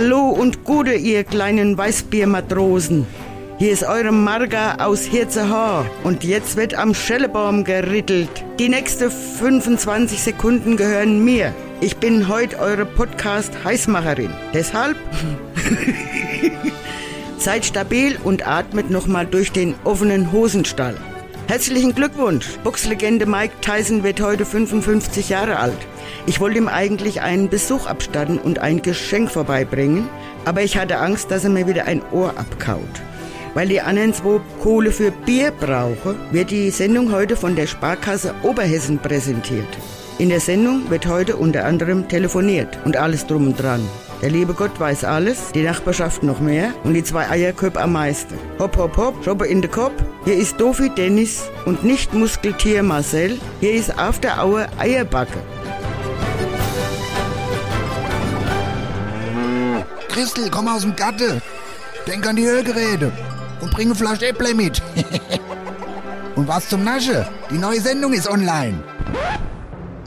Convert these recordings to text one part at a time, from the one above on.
Hallo und Gute, ihr kleinen Weißbiermatrosen. Hier ist eure Marga aus Hirzehaar und jetzt wird am Schellebaum gerittelt. Die nächsten 25 Sekunden gehören mir. Ich bin heute eure Podcast-Heißmacherin. Deshalb seid stabil und atmet nochmal durch den offenen Hosenstall. Herzlichen Glückwunsch! Boxlegende Mike Tyson wird heute 55 Jahre alt. Ich wollte ihm eigentlich einen Besuch abstatten und ein Geschenk vorbeibringen, aber ich hatte Angst, dass er mir wieder ein Ohr abkaut. Weil die anderen zwei Kohle für Bier brauchen, wird die Sendung heute von der Sparkasse Oberhessen präsentiert. In der Sendung wird heute unter anderem telefoniert und alles drum und dran. Der liebe Gott weiß alles, die Nachbarschaft noch mehr und die zwei Eierköp am meisten. Hopp, hopp, hopp, Schoppe in den Kopf. Hier ist Dofi Dennis und nicht Muskeltier Marcel. Hier ist After Hour Eierbacke. Christel, komm aus dem Gatte. Denk an die Hörgeräte und bring eine Flasche Äpple mit. und was zum Nasche? Die neue Sendung ist online.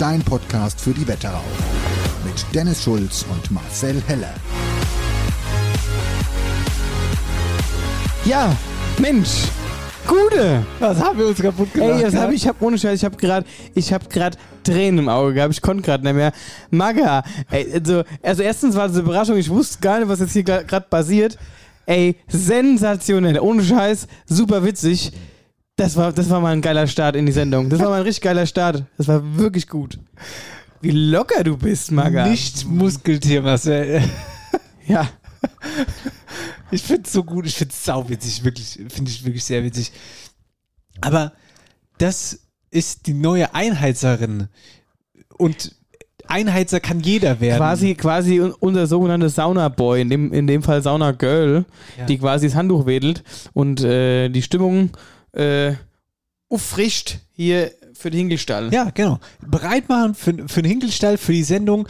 Dein Podcast für die Wetterau. Mit Dennis Schulz und Marcel Heller. Ja, Mensch. Gute. Was haben wir uns kaputt gemacht? Ey, das hab ich, ich hab ohne Scheiß, ich hab gerade, ich hab gerade Tränen im Auge gehabt. Ich konnte gerade nicht mehr. Maga. Ey, also, also erstens war das eine Überraschung. Ich wusste gar nicht, was jetzt hier gerade passiert. Ey, sensationell. Ohne Scheiß, super witzig. Das war, das war mal ein geiler Start in die Sendung. Das war mal ein richtig geiler Start. Das war wirklich gut. Wie locker du bist, Maga. Nicht Muskeltier, Marcel. Ja. Ich find's so gut, ich find's sauwitzig, wirklich, finde ich wirklich sehr witzig. Aber das ist die neue Einheizerin. Und Einheizer kann jeder werden. Quasi, quasi un- unser sogenanntes Sauna-Boy, in dem, in dem Fall Sauna-Girl, Ja. die quasi das Handtuch wedelt und äh, die Stimmung äh, auffrischt hier für den Hinkelstall. Ja, genau. Bereit machen für, für den Hinkelstall, für die Sendung.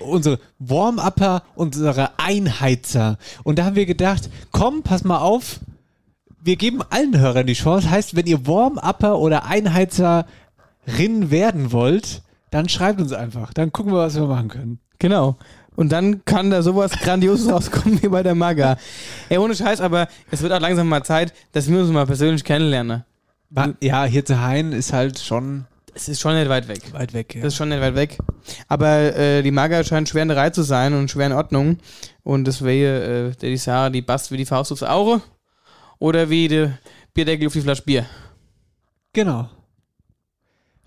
Unsere Warm-Upper, unsere Einheizer. Und da haben wir gedacht, komm, pass mal auf, wir geben allen Hörern die Chance. Heißt, wenn ihr Warm-Upper oder Einheizerin werden wollt, dann schreibt uns einfach. Dann gucken wir, was wir machen können. Genau. Und dann kann da sowas Grandioses rauskommen wie bei der Maga. Ey, ohne Scheiß, aber es wird auch langsam mal Zeit, dass wir uns mal persönlich kennenlernen. Wa- Ja, hier zu Hain ist halt schon Es ist schon nicht weit weg. weit weg. Ja. Das ist schon nicht weit weg. Aber äh, die Maga scheint schwer in der Reihe zu sein und schwer in Ordnung. Und deswegen, äh, der die Sarah, die passt wie die Faust aufs Auge. Oder wie der Bierdeckel auf die Flasche Bier. Genau.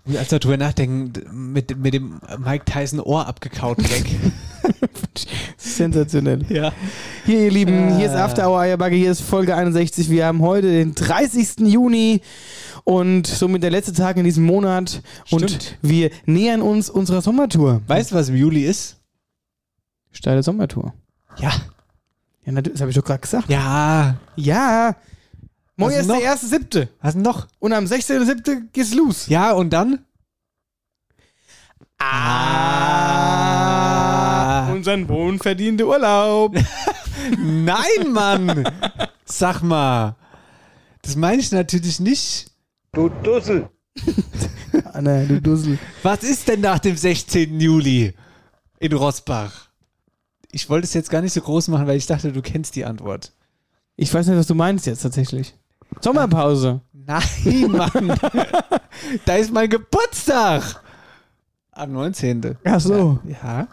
Und als wir drüber nachdenken, mit, mit dem Mike Tyson Ohr abgekaut weg. Sensationell. ja. Hier, ihr Lieben, hier ist Ah. After Hour Eierbacke, hier ist Folge 61. Wir haben heute den 30. Juni und somit der letzte Tag in diesem Monat. Und Stimmt. wir nähern uns unserer Sommertour. Weißt du, was im Juli ist? Steile Sommertour. Ja. Ja, natürlich, das habe ich doch gerade gesagt. Ja. Ja. Was ist der erste siebte. Was denn noch? Und am 16.7. geht's los. Ja, und dann? Ah. Unseren wohnverdiente Urlaub. Nein, Mann! Sag mal. Das meine ich natürlich nicht. Anna, du Dussel. Was ist denn nach dem 16. Juli in Rossbach? Ich wollte es jetzt gar nicht so groß machen, weil ich dachte, du kennst die Antwort. Ich weiß nicht, was du meinst jetzt tatsächlich. Sommerpause. Nein, Mann. da ist mein Geburtstag. Am 19. Ach so. Ja.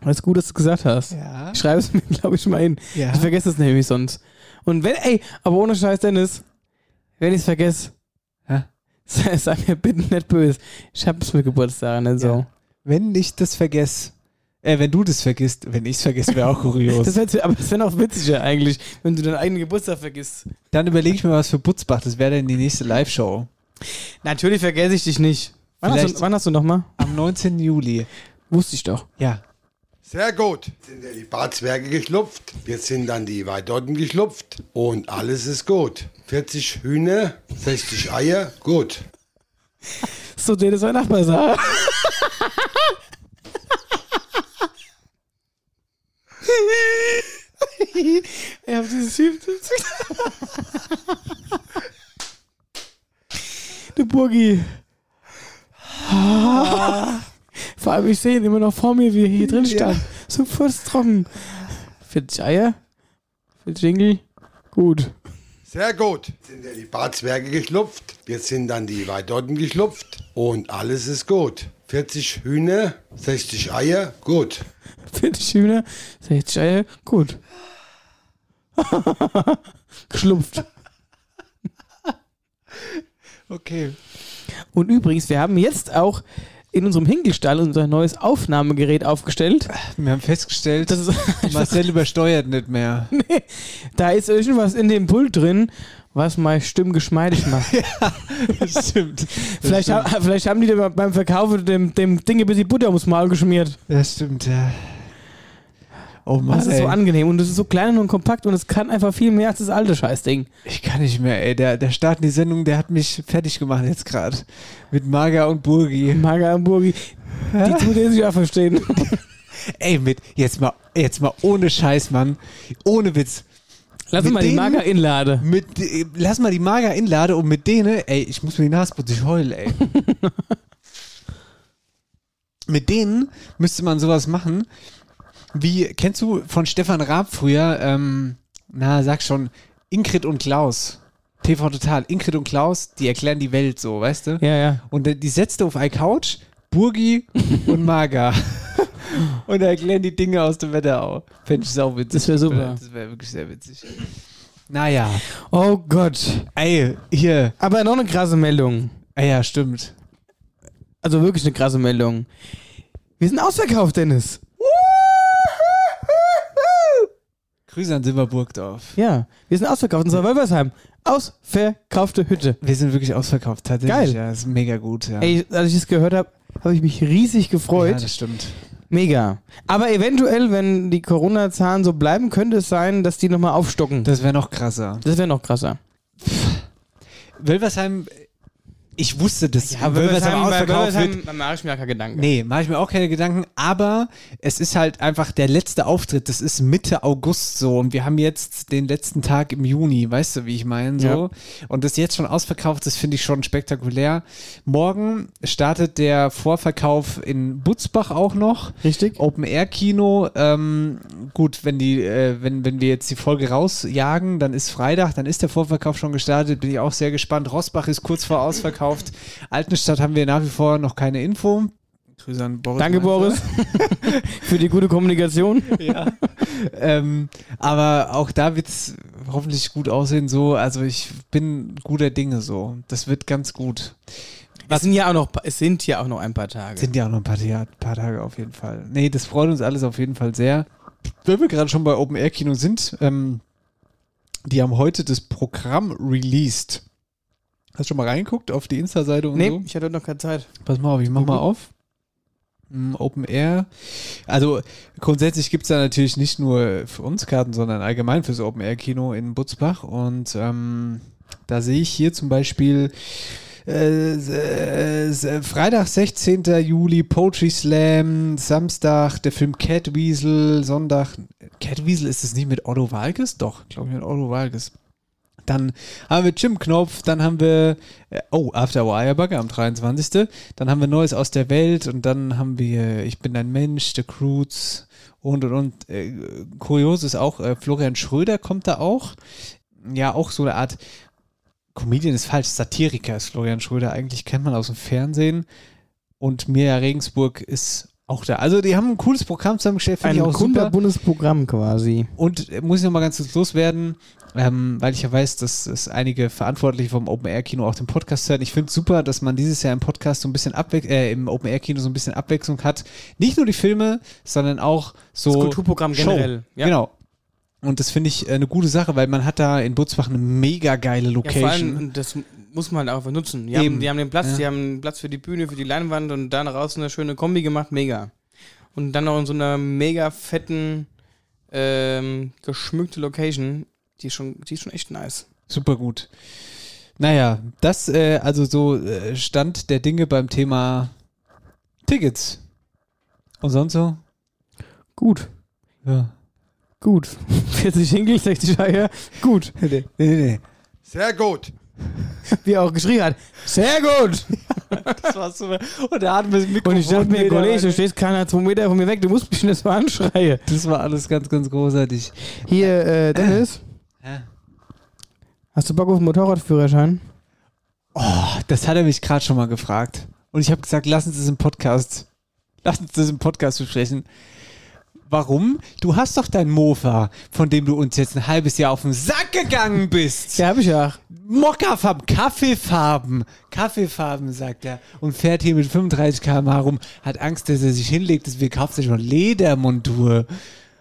Alles gut, dass du gesagt hast. Ja. Ich schreibe es mir, glaube ich, mal hin. Ja. Ich vergesse es nämlich sonst. Und wenn, ey, aber ohne Scheiß, Dennis, wenn ich es vergesse, sei, sei mir bitte nicht böse. Ich hab's mit Geburtstag nicht so. Ja. Wenn ich das vergesse, äh, wenn du das vergisst, wenn ich es vergesse, wäre auch kurios. Das wär, aber das wäre noch witziger eigentlich, wenn du deinen eigenen Geburtstag vergisst. Dann überlege ich mir was für Butzbach, das wäre dann die nächste Live-Show. Natürlich vergesse ich dich nicht. Wann hast, du, wann hast du nochmal? Am 19. Juli. Wusste ich doch. Ja. Sehr gut. Jetzt sind ja die Barzwerge geschlupft. Jetzt sind dann die Weidotten geschlupft. Und alles ist gut. 40 Hühner, 60 Eier, gut. So, der ist mein Nachbar sah. Ich hab dieses Typ. Du Burgi. Vor allem, ich sehe ihn immer noch vor mir, wie er hier drin stand. So furztrocken. 40 Eier? 40 Jingle? Gut. Sehr gut. Jetzt sind ja die Barzwerge geschlupft. Jetzt sind dann die Weidotten geschlupft. Und alles ist gut. 40 Hühner, 60 Eier, gut. 40 Hühner, 60 Eier, gut. Geschlupft. Okay. Und übrigens, wir haben jetzt auch in unserem Hinkelstall unser neues Aufnahmegerät aufgestellt. Wir haben festgestellt, Das Marcel übersteuert nicht mehr. da ist irgendwas in dem Pult drin, was meine Stimme geschmeidig macht. Das stimmt. vielleicht, das, ha vielleicht haben die beim Verkauf dem, dem Ding ein bisschen Butter ums Maul geschmiert. das stimmt, ja. Oh Mann, Das ist ey. so angenehm und es ist so klein und kompakt und es kann einfach viel mehr als das alte Scheißding. Ich kann nicht mehr, ey. Der, der Start in die Sendung, der hat mich fertig gemacht jetzt gerade. Mit Marga und Burgi. Maga Hamburgi, die tut er sich auch verstehen. Ey, mit, jetzt mal, jetzt mal ohne Scheiß, Mann. Ohne Witz. Lass Mit mal die Maga inlade. Mit, lass mal die Marga inlade und mit denen, ey, ich muss mir die Nase putzen, ich heul, ey. mit denen müsste man sowas machen, wie, kennst du von Stefan Raab früher, ähm, na, sag schon, Ingrid und Klaus. TV Total, Ingrid und Klaus, die erklären die Welt so, weißt du? Ja, ja. Und die setzte auf eine Couch, Burgi und Marga. und erklären die Dinge aus dem Wetterau. Fände ich sau witzig. Das wär super. Das wäre wirklich sehr witzig. Naja. Oh Gott. Ey, hier. Aber noch eine krasse Meldung. Ah ja, stimmt. Also wirklich eine krasse Meldung. Wir sind ausverkauft, Dennis. Grüße an Silberburgdorf. Ja, wir sind ausverkauft. Unser Wölversheim. Ausverkaufte Hütte. Wir sind wirklich ausverkauft, tatsächlich. Geil. Ja, ist mega gut. Ja, Ey, als ich das gehört habe, habe ich mich riesig ja gefreut. das stimmt. Mega. Aber eventuell, wenn die Corona-Zahlen so bleiben, könnte es sein, dass die nochmal aufstocken. Das wäre noch krasser. Das wäre noch krasser. Wölversheim, ich wusste, dass Wölversheim bei ausverkauft wird. Wölversheim mache ich mir gar keine Gedanken. Nee, mache ich mir auch keine Gedanken, aber es ist halt einfach der letzte Auftritt, das ist Mitte August so und wir haben jetzt den letzten Tag im Juni, weißt du, wie ich meine, so. Und das jetzt schon ausverkauft, das finde ich schon spektakulär. Morgen startet der Vorverkauf in Butzbach auch noch. Richtig? Open Air Kino. Ähm, gut, wenn die, äh, wenn, wenn wir jetzt die Folge rausjagen, dann ist Freitag, dann ist der Vorverkauf schon gestartet. Bin ich auch sehr gespannt. Rossbach ist kurz vor ausverkauft. Altenstadt haben wir nach wie vor noch keine Info. Grüße an Boris. Danke, Meister. Boris, für die gute Kommunikation. Ja. ähm, aber auch da wird es hoffentlich gut aussehen. So, also ich bin guter Dinge so. Das wird ganz gut. Es sind ja auch noch, es sind ja auch noch ein paar Tage. Sind ja auch noch ein paar, Ta- paar Tage auf jeden Fall. Nee, das freut uns alles auf jeden Fall sehr. Wenn wir gerade schon bei Open Air Kino sind, ähm, die haben heute das Programm released. Hast du schon mal reingeguckt auf die Insta-Seite und nee, so? ich hatte noch keine Zeit. Pass mal auf, ich mach mal auf. Mm, Open Air. Also grundsätzlich gibt es da natürlich nicht nur für uns Karten, sondern allgemein fürs Open Air Kino in Butzbach. Und ähm, da sehe ich hier zum Beispiel äh, äh, Freitag, 16. Juli, Poetry Slam, Samstag der Film Catweasel, Sonntag, Catweasel ist es nicht mit Otto Walkes? Doch, glaube ich mit Otto Walkes. Dann haben wir Jim Knopf, dann haben wir, äh, oh, After Wirebugger am 23. Dann haben wir Neues aus der Welt und dann haben wir Ich bin ein Mensch, The Croods und und und. Äh, kurios ist auch, äh, Florian Schröder kommt da auch. Ja, auch so eine Art Comedian ist falsch, Satiriker ist Florian Schröder. Eigentlich kennt man aus dem Fernsehen. Und Mirja Regensburg ist auch da. Also die haben ein cooles Programm zusammengestellt, finde Ein ich auch super. kunterbuntes Programm quasi. Und äh, muss ich noch mal ganz kurz loswerden, ähm, weil ich ja weiß, dass es einige Verantwortliche vom Open Air Kino auch den Podcast hören. Ich finde es super, dass man dieses Jahr im Podcast so ein bisschen abwech äh, im Open Air Kino so ein bisschen Abwechslung hat. Nicht nur die Filme, sondern auch so Das Kulturprogramm Show. generell. Ja. Genau. Und das finde ich äh, eine gute Sache, weil man hat da in Butzbach eine mega geile Ja, Location. vor allem, und das muss man halt einfach nutzen. Die haben, die haben den Platz, Ja. die haben Platz für die Bühne, für die Leinwand und da draußen eine schöne Kombi gemacht, mega. und dann noch in so einer mega fetten, ähm, geschmückte Location. Die ist schon, die ist schon echt nice. Super gut. Naja, das äh, also so äh, Stand der Dinge beim Thema Tickets. Und sonst so? Gut, Ja. Gut. 40 Hinkel, 60 Eier, gut. Nee, nee, nee. Sehr gut. Wie er auch geschrien hat, sehr gut. Das war super. Und er hat mir das Mikrofon Und ich dachte mir, Kollege, du stehst keiner zwei Meter von mir weg, du musst mich nicht so anschreien. Das war alles ganz, ganz großartig. Hier, äh, Dennis, Hä? hast du Bock auf einen Motorradführerschein? Das hat er mich gerade schon mal gefragt. Und ich habe gesagt, lass uns das im Podcast, lass uns das im Podcast besprechen. Warum? Du hast doch dein Mofa, von dem du uns jetzt ein halbes Jahr auf den Sack gegangen bist. Ja, hab ich ja. Mokkafarben, Kaffeefarben, Kaffeefarben, sagt er. Und fährt hier mit 35 km/h rum, hat Angst, dass er sich hinlegt, deswegen kauft er schon Ledermontur.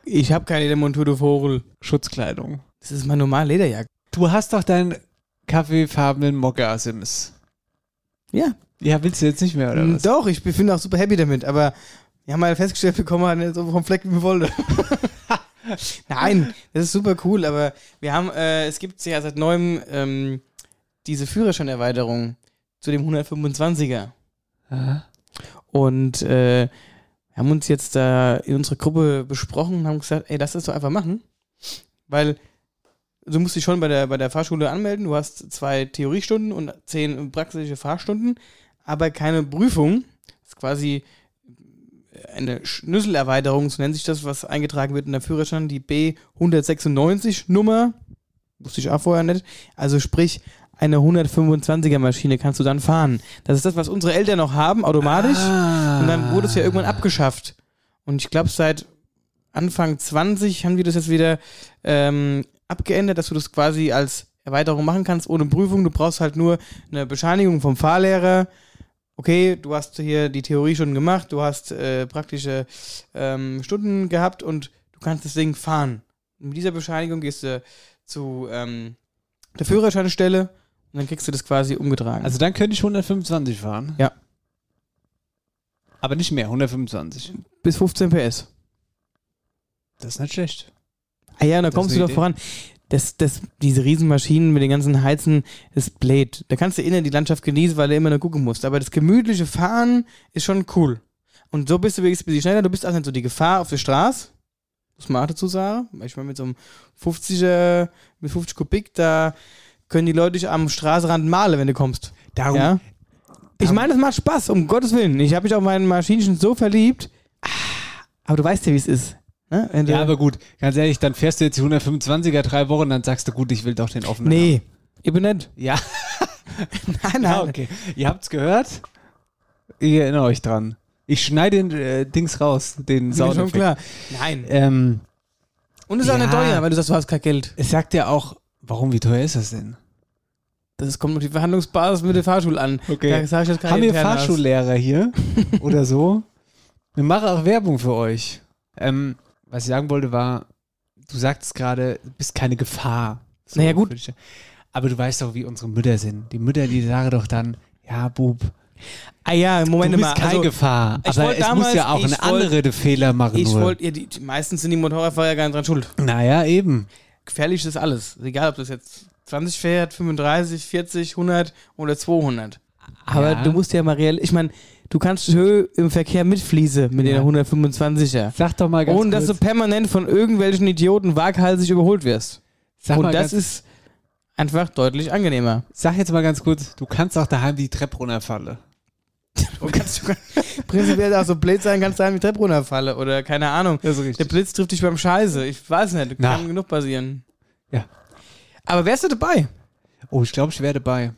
Ich habe keine Montur, du Vogel. Schutzkleidung. Das ist mein normal Lederjacke. Du hast doch deinen kaffeefarbenen Mokka-Sims. Ja. Ja, willst du jetzt nicht mehr, oder Mm, was? Doch, ich bin auch super happy damit, aber wir haben mal festgestellt, wir kommen halt nicht so vom Fleck, wie wir wollten. Nein, das ist super cool, aber wir haben, äh, es gibt ja seit neuem ähm, diese Führerscheinerweiterung zu dem 125er. Aha. Und äh, wir haben uns jetzt da in unserer Gruppe besprochen und haben gesagt, ey, lass das doch einfach machen. Weil du musst dich schon bei der, bei der Fahrschule anmelden. Du hast zwei Theoriestunden und zehn praktische Fahrstunden, aber keine Prüfung. Das ist quasi eine Schlüsselerweiterung, so nennt sich das, was eingetragen wird in der Führerschein, die B196 Nummer. Wusste ich auch vorher nicht. Also sprich, eine 125er Maschine kannst du dann fahren. Das ist das, was unsere Eltern noch haben, automatisch. Ah. Und dann wurde es ja irgendwann abgeschafft. Und ich glaube, seit Anfang 20 haben wir das jetzt wieder ähm, abgeändert, dass du das quasi als Erweiterung machen kannst, ohne Prüfung. Du brauchst halt nur eine Bescheinigung vom Fahrlehrer. Okay, du hast hier die Theorie schon gemacht, du hast äh, praktische ähm, Stunden gehabt und du kannst das Ding fahren. Und mit dieser Bescheinigung gehst du zu ähm, der Führerscheinstelle und dann kriegst du das quasi umgetragen. Also dann könnte ich 125 fahren. Ja. Aber nicht mehr, 125. bis 15 PS. Das ist nicht schlecht. Ah ja, da kommst du doch voran. Das, das, diese Riesenmaschinen mit den ganzen Heizen, das bläht. Da kannst du innen die Landschaft genießen, weil du immer nur gucken musst. Aber das gemütliche Fahren ist schon cool. Und so bist du wirklich ein bisschen schneller. Du bist auch nicht so die Gefahr auf der Straße. Muss man auch dazu sagen. Ich meine, mit so einem 50er, mit 50 Kubik, da können die Leute dich am Straßenrand malen, wenn du kommst. Darum, Ja? Ich meine, es macht Spaß, um Gottes Willen. Ich habe mich auf meinen Maschinchen so verliebt. Ah, Aber du weißt ja, wie es ist. Ne? Ja, aber gut, ganz ehrlich, dann fährst du jetzt die 125er drei Wochen, dann sagst du, gut, ich will doch den offenen. nee, ich bin nicht. haben. Ja, Nein, nein. ja, okay. Ihr habt's gehört? Ich erinnere euch dran. Ich schneide den äh, Dings raus, den Ist mir schon klar. Nein. Ähm, Und es ist auch Ja. nicht teuer, weil du sagst, du hast kein Geld. es sagt ja auch, warum, wie teuer ist das denn? Das kommt auf die Verhandlungsbasis mit der Fahrschule an. Okay. Da sag ich jetzt keine Haben wir. Fahrschullehrer hier oder so? Wir machen auch Werbung für euch. Ähm, was ich sagen wollte war, du sagtest gerade, du bist keine Gefahr. So Naja, gut. Aber du weißt doch, wie unsere Mütter sind. Die Mütter, die sagen doch dann, ja, Bub, Ah ja, Moment du bist mal. keine Also, Gefahr. Aber es damals- muss ja auch eine andere Fehler machen. ich wollte, ja, die, die, meistens sind die Motorradfahrer ja gar nicht dran schuld. naja, eben. Gefährlich ist alles. Egal, ob das jetzt 20 fährt, 35, 40, 100 oder 200. Aber Ja. du musst ja mal real, ich meine, du kannst schön im Verkehr mitfließen mit Ja. den 125er. Sag doch mal ganz Ohne dass du kurz. permanent von irgendwelchen Idioten waghalsig überholt wirst. sag, Und mal das ist einfach deutlich angenehmer. sag jetzt mal ganz kurz, du kannst auch daheim die Treppe runterfallen. Du kannst sogar prinzipiell auch so blöd sein, kannst daheim die Treppe runterfallen oder keine Ahnung. Der. Blitz trifft dich beim Scheiße. Ich weiß nicht, Na. kann genug passieren. Ja. Aber wärst du dabei? Oh, ich glaube, ich wäre dabei.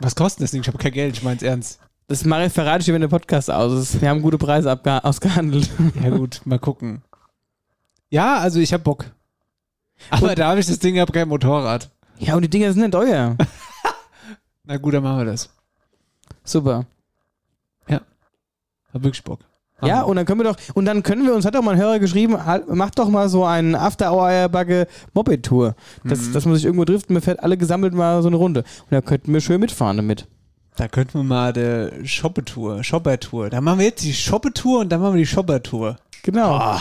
Was kostet das Ding? Ich habe kein Geld, ich mein's ernst. Das mache ich, verrate ich dir, wenn der Podcast aus ist. Wir haben gute Preise ausgehandelt. Ja gut, mal gucken. Ja, also ich hab Bock. Aber da habe ich das Ding, hab kein Motorrad. Ja, und die Dinger sind nicht teuer. Na gut, dann machen wir das. Super. Hab wirklich Bock. Ja, und dann können wir doch, und dann können wir uns, hat doch mal ein Hörer geschrieben, halt, macht doch mal so einen After-Hour-Eierbacke Moped-Tour. Dass, Mhm. dass man sich irgendwo trifft und man fährt alle gesammelt mal so eine Runde. Und da könnten wir schön mitfahren damit. Da könnten wir mal die Shoppetour, Shopper-Tour. Da machen wir jetzt die Shoppetour und dann machen wir die Shopper-Tour. Genau.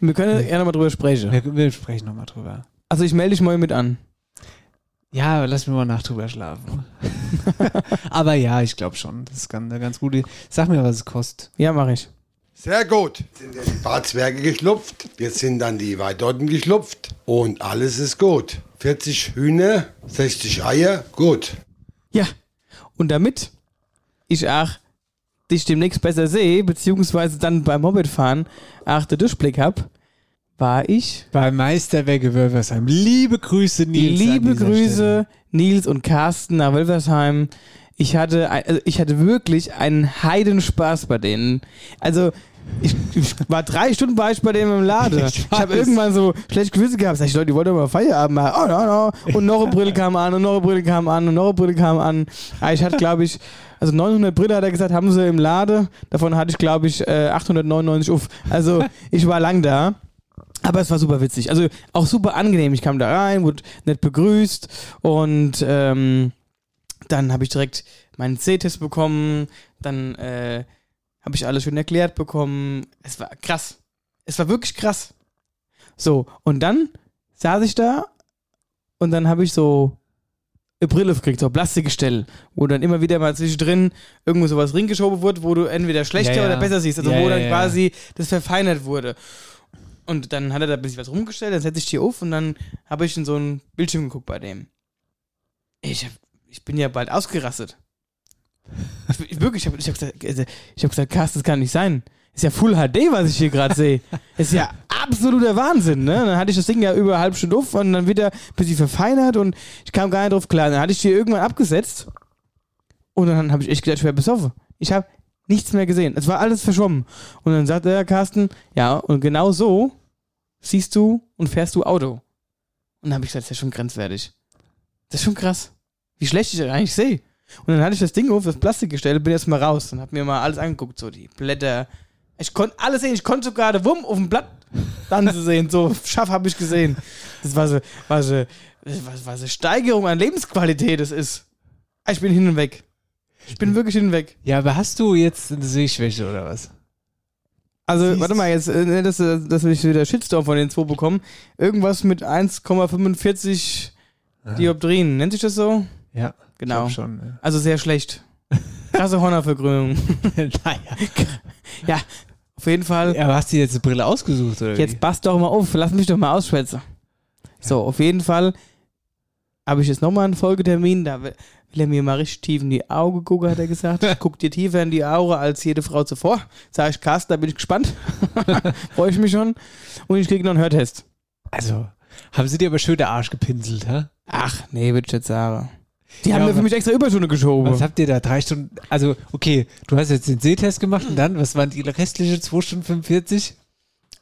Wir können ja nochmal drüber sprechen. Wir, wir sprechen nochmal drüber. Also ich melde dich morgen mit an. Ja, lass mir mal nach drüber schlafen. Aber ja, ich glaube schon. Das ist eine ganz gute. Sag mir, was es kostet. Ja, mache ich. Sehr gut. Jetzt sind ja die Barzwerge geschlupft. Jetzt sind dann die Weidotten geschlupft. Und alles ist gut. 40 Hühner, 60 Eier, gut. Ja. Und damit ich auch dich demnächst besser sehe, beziehungsweise dann beim Mopedfahren auch den Durchblick hab, war ich Bei Meisterwerke Wölversheim. Liebe Grüße, Nils. Liebe Grüße, Stelle. Nils und Carsten nach Wölversheim. Ich hatte, also ich hatte wirklich einen Heidenspaß bei denen. Also, ich, ich war drei Stunden ich bei denen im Laden. Ich Ich, habe irgendwann so schlecht Gewisse gehabt. Sag ich, Leute, die wollten mal Feierabend machen. Oh, no, no. Und noch eine Brille kam an und noch eine Brille kam an und noch eine Brille kam an. Ah, Ich hatte, glaube ich, also 900 Brille hat er gesagt, haben sie im Laden. Davon hatte ich, glaube ich, äh, 899 auf. Also, ich war lang da. Aber es war super witzig. Also auch super angenehm. Ich kam da rein, wurde nett begrüßt und ähm, dann habe ich direkt meinen C-Test bekommen. Dann äh, habe ich alles schön erklärt bekommen. Es war krass. Es war wirklich krass. So, und dann saß ich da und dann habe ich so eine Brille gekriegt, so Plastikgestell, wo dann immer wieder mal zwischendrin irgendwo sowas ringeschoben wurde, wo du entweder schlechter Ja, ja. oder besser siehst. Also Ja, wo dann quasi das verfeinert wurde. Und dann hat er da ein bisschen was rumgestellt, dann setze ich die auf und dann habe ich in so einen Bildschirm geguckt bei dem. Ich, hab, ich bin ja bald ausgerastet. Ich, ich, wirklich, ich habe ich hab gesagt, also, ich hab gesagt, Carsten, das kann nicht sein. Ist ja Full HD, was ich hier gerade sehe. Ist ja absoluter Wahnsinn, ne? Dann hatte ich das Ding ja über eine halbe Stunde auf und dann wieder ein bisschen verfeinert und ich kam gar nicht drauf klar. Dann hatte ich die irgendwann abgesetzt und dann habe ich echt gedacht, ich wäre besoffen. Ich habe nichts mehr gesehen. Es war alles verschwommen. Und dann sagte der Carsten, ja, und genau so siehst du und fährst du Auto. Und dann habe ich gesagt, das ist ja schon grenzwertig. Das ist schon krass. Wie schlecht ich das eigentlich sehe. Und dann hatte ich das Ding auf, das Plastik gestellt, bin jetzt mal raus und habe mir mal alles angeguckt, so die Blätter. Ich konnte alles sehen, ich konnte sogar den Wumm auf dem Blatt dann sehen, so scharf habe ich gesehen. Das war so, war so, was, was eine Steigerung an Lebensqualität das ist. Ich bin hin und weg. Ich bin wirklich hin und weg. Ja, aber hast du jetzt eine Sehschwäche oder was? Also, Siehst- warte mal, jetzt, äh, ne, dass, äh, dass wir wieder Shitstorm von den zwei bekommen. Irgendwas mit 1,45 Dioptrien. Nennt sich das so? Ja, Genau. schon. Also sehr schlecht. Krasse Hornervergrünung. Ja. naja. ja, auf jeden Fall. Ja, aber hast du dir jetzt eine Brille ausgesucht oder Jetzt passt doch mal auf. Lass mich doch mal ausschwätzen. So, auf jeden Fall habe ich jetzt nochmal einen Folgetermin. Da will er mir mal richtig tief in die Augen gucken, hat er gesagt. Guck dir tiefer in die Augen als jede Frau zuvor. Sag ich, Carsten, da bin ich gespannt. Freue ich mich schon. Und ich kriege noch einen Hörtest. Also, haben sie dir aber schön der Arsch gepinselt, hä? Ach, nee, würde ich jetzt sagen. Die Ja, haben mir aber- für mich extra Überstunde geschoben. Was habt ihr da? Drei Stunden? Also, okay, du hast jetzt den Sehtest gemacht und dann, was waren die restliche 2 Stunden 45?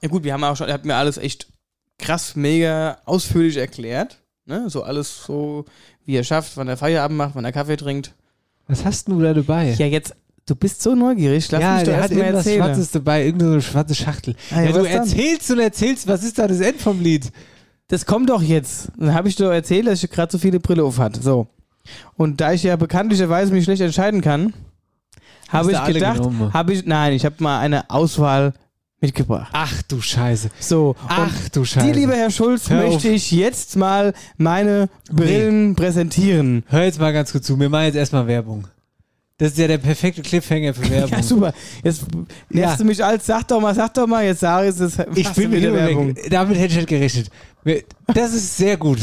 Ja gut, wir haben auch schon, er hat mir alles echt krass, mega ausführlich erklärt. Ne? So alles so, wie er schafft, wann er Feierabend macht, wann er Kaffee trinkt. Was hast denn du da dabei? Ja, jetzt, du bist so neugierig, lass ja, mich doch der hat erst mal irgendwas erzählen. Schwarzes dabei, irgendeine schwarze Schachtel. Ah, ja, ja, du dann? erzählst und erzählst, was ist da das End vom Lied? Das kommt doch jetzt. Dann habe ich dir erzählt, dass ich gerade so viele Brille auf hatte. So. Und da ich ja bekanntlicherweise mich schlecht entscheiden kann, habe ich gedacht, habe ich, nein, ich habe mal eine Auswahl mitgebracht. Ach du Scheiße. So. Ach du Scheiße. Die, lieber Herr Schulz, Hör auf. möchte ich jetzt mal meine Brillen präsentieren. Hör jetzt mal ganz kurz zu, wir machen jetzt erstmal Werbung. Das ist ja der perfekte Cliffhanger für Werbung. Ja, super. Jetzt nervst Ja. du mich als, sag doch mal, sag doch mal, jetzt sag ich es. Ich bin wieder Werbung. Werbung. Damit hätte ich nicht gerechnet. Das ist sehr gut.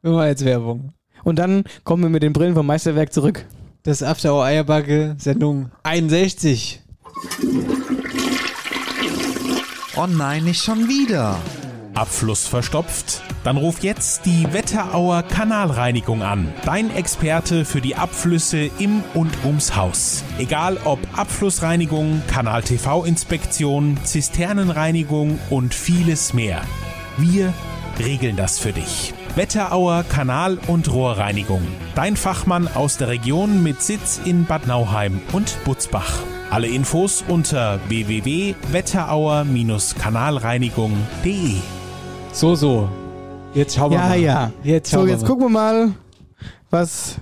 Wir machen jetzt Werbung. Und dann kommen wir mit den Brillen vom Meisterwerk zurück. Das After Hour Eierbacke Sendung 61. Oh nein, nicht schon wieder. Abfluss verstopft? Dann ruf jetzt die Wetterauer Kanalreinigung an. Dein Experte für die Abflüsse im und ums Haus. Egal ob Abflussreinigung, Kanal-TV-Inspektion, Zisternenreinigung und vieles mehr. Wir regeln das für dich. Wetterauer Kanal- und Rohrreinigung. Dein Fachmann aus der Region mit Sitz in Bad Nauheim und Butzbach. Alle Infos unter www.wetterauer-kanalreinigung.de. So, so. Jetzt schauen wir Ja, mal. ja. Jetzt So, schauen jetzt wir mal. gucken wir mal, was.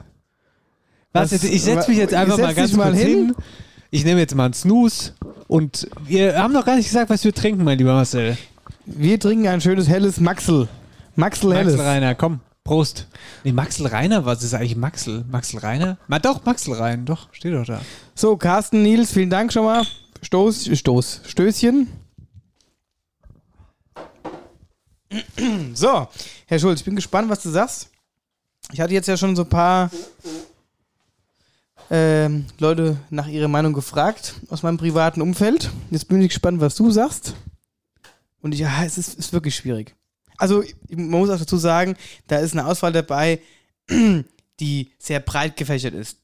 Was, jetzt, ich setze mich jetzt einfach mal ganz mal kurz hin. hin. Ich nehme jetzt mal einen Snooze. Und wir haben noch gar nicht gesagt, was wir trinken, mein lieber Marcel. Wir trinken ein schönes helles Maxel. Maxel helles. Maxel Reiner, komm, Prost. Nee, Maxel Reiner, was ist eigentlich Maxel? Maxel Reiner? Na doch, Maxel Rein, doch, steht doch da. So, Carsten, Nils, vielen Dank schon mal. Stoß, Stoß, Stößchen. So, Herr Schulz, ich bin gespannt, was du sagst. Ich hatte jetzt ja schon so ein paar ähm, Leute nach ihrer Meinung gefragt aus meinem privaten Umfeld. Jetzt bin ich gespannt, was du sagst. Und ich, ja, es ist, ist wirklich schwierig. Also, man muss auch dazu sagen, da ist eine Auswahl dabei, die sehr breit gefächert ist,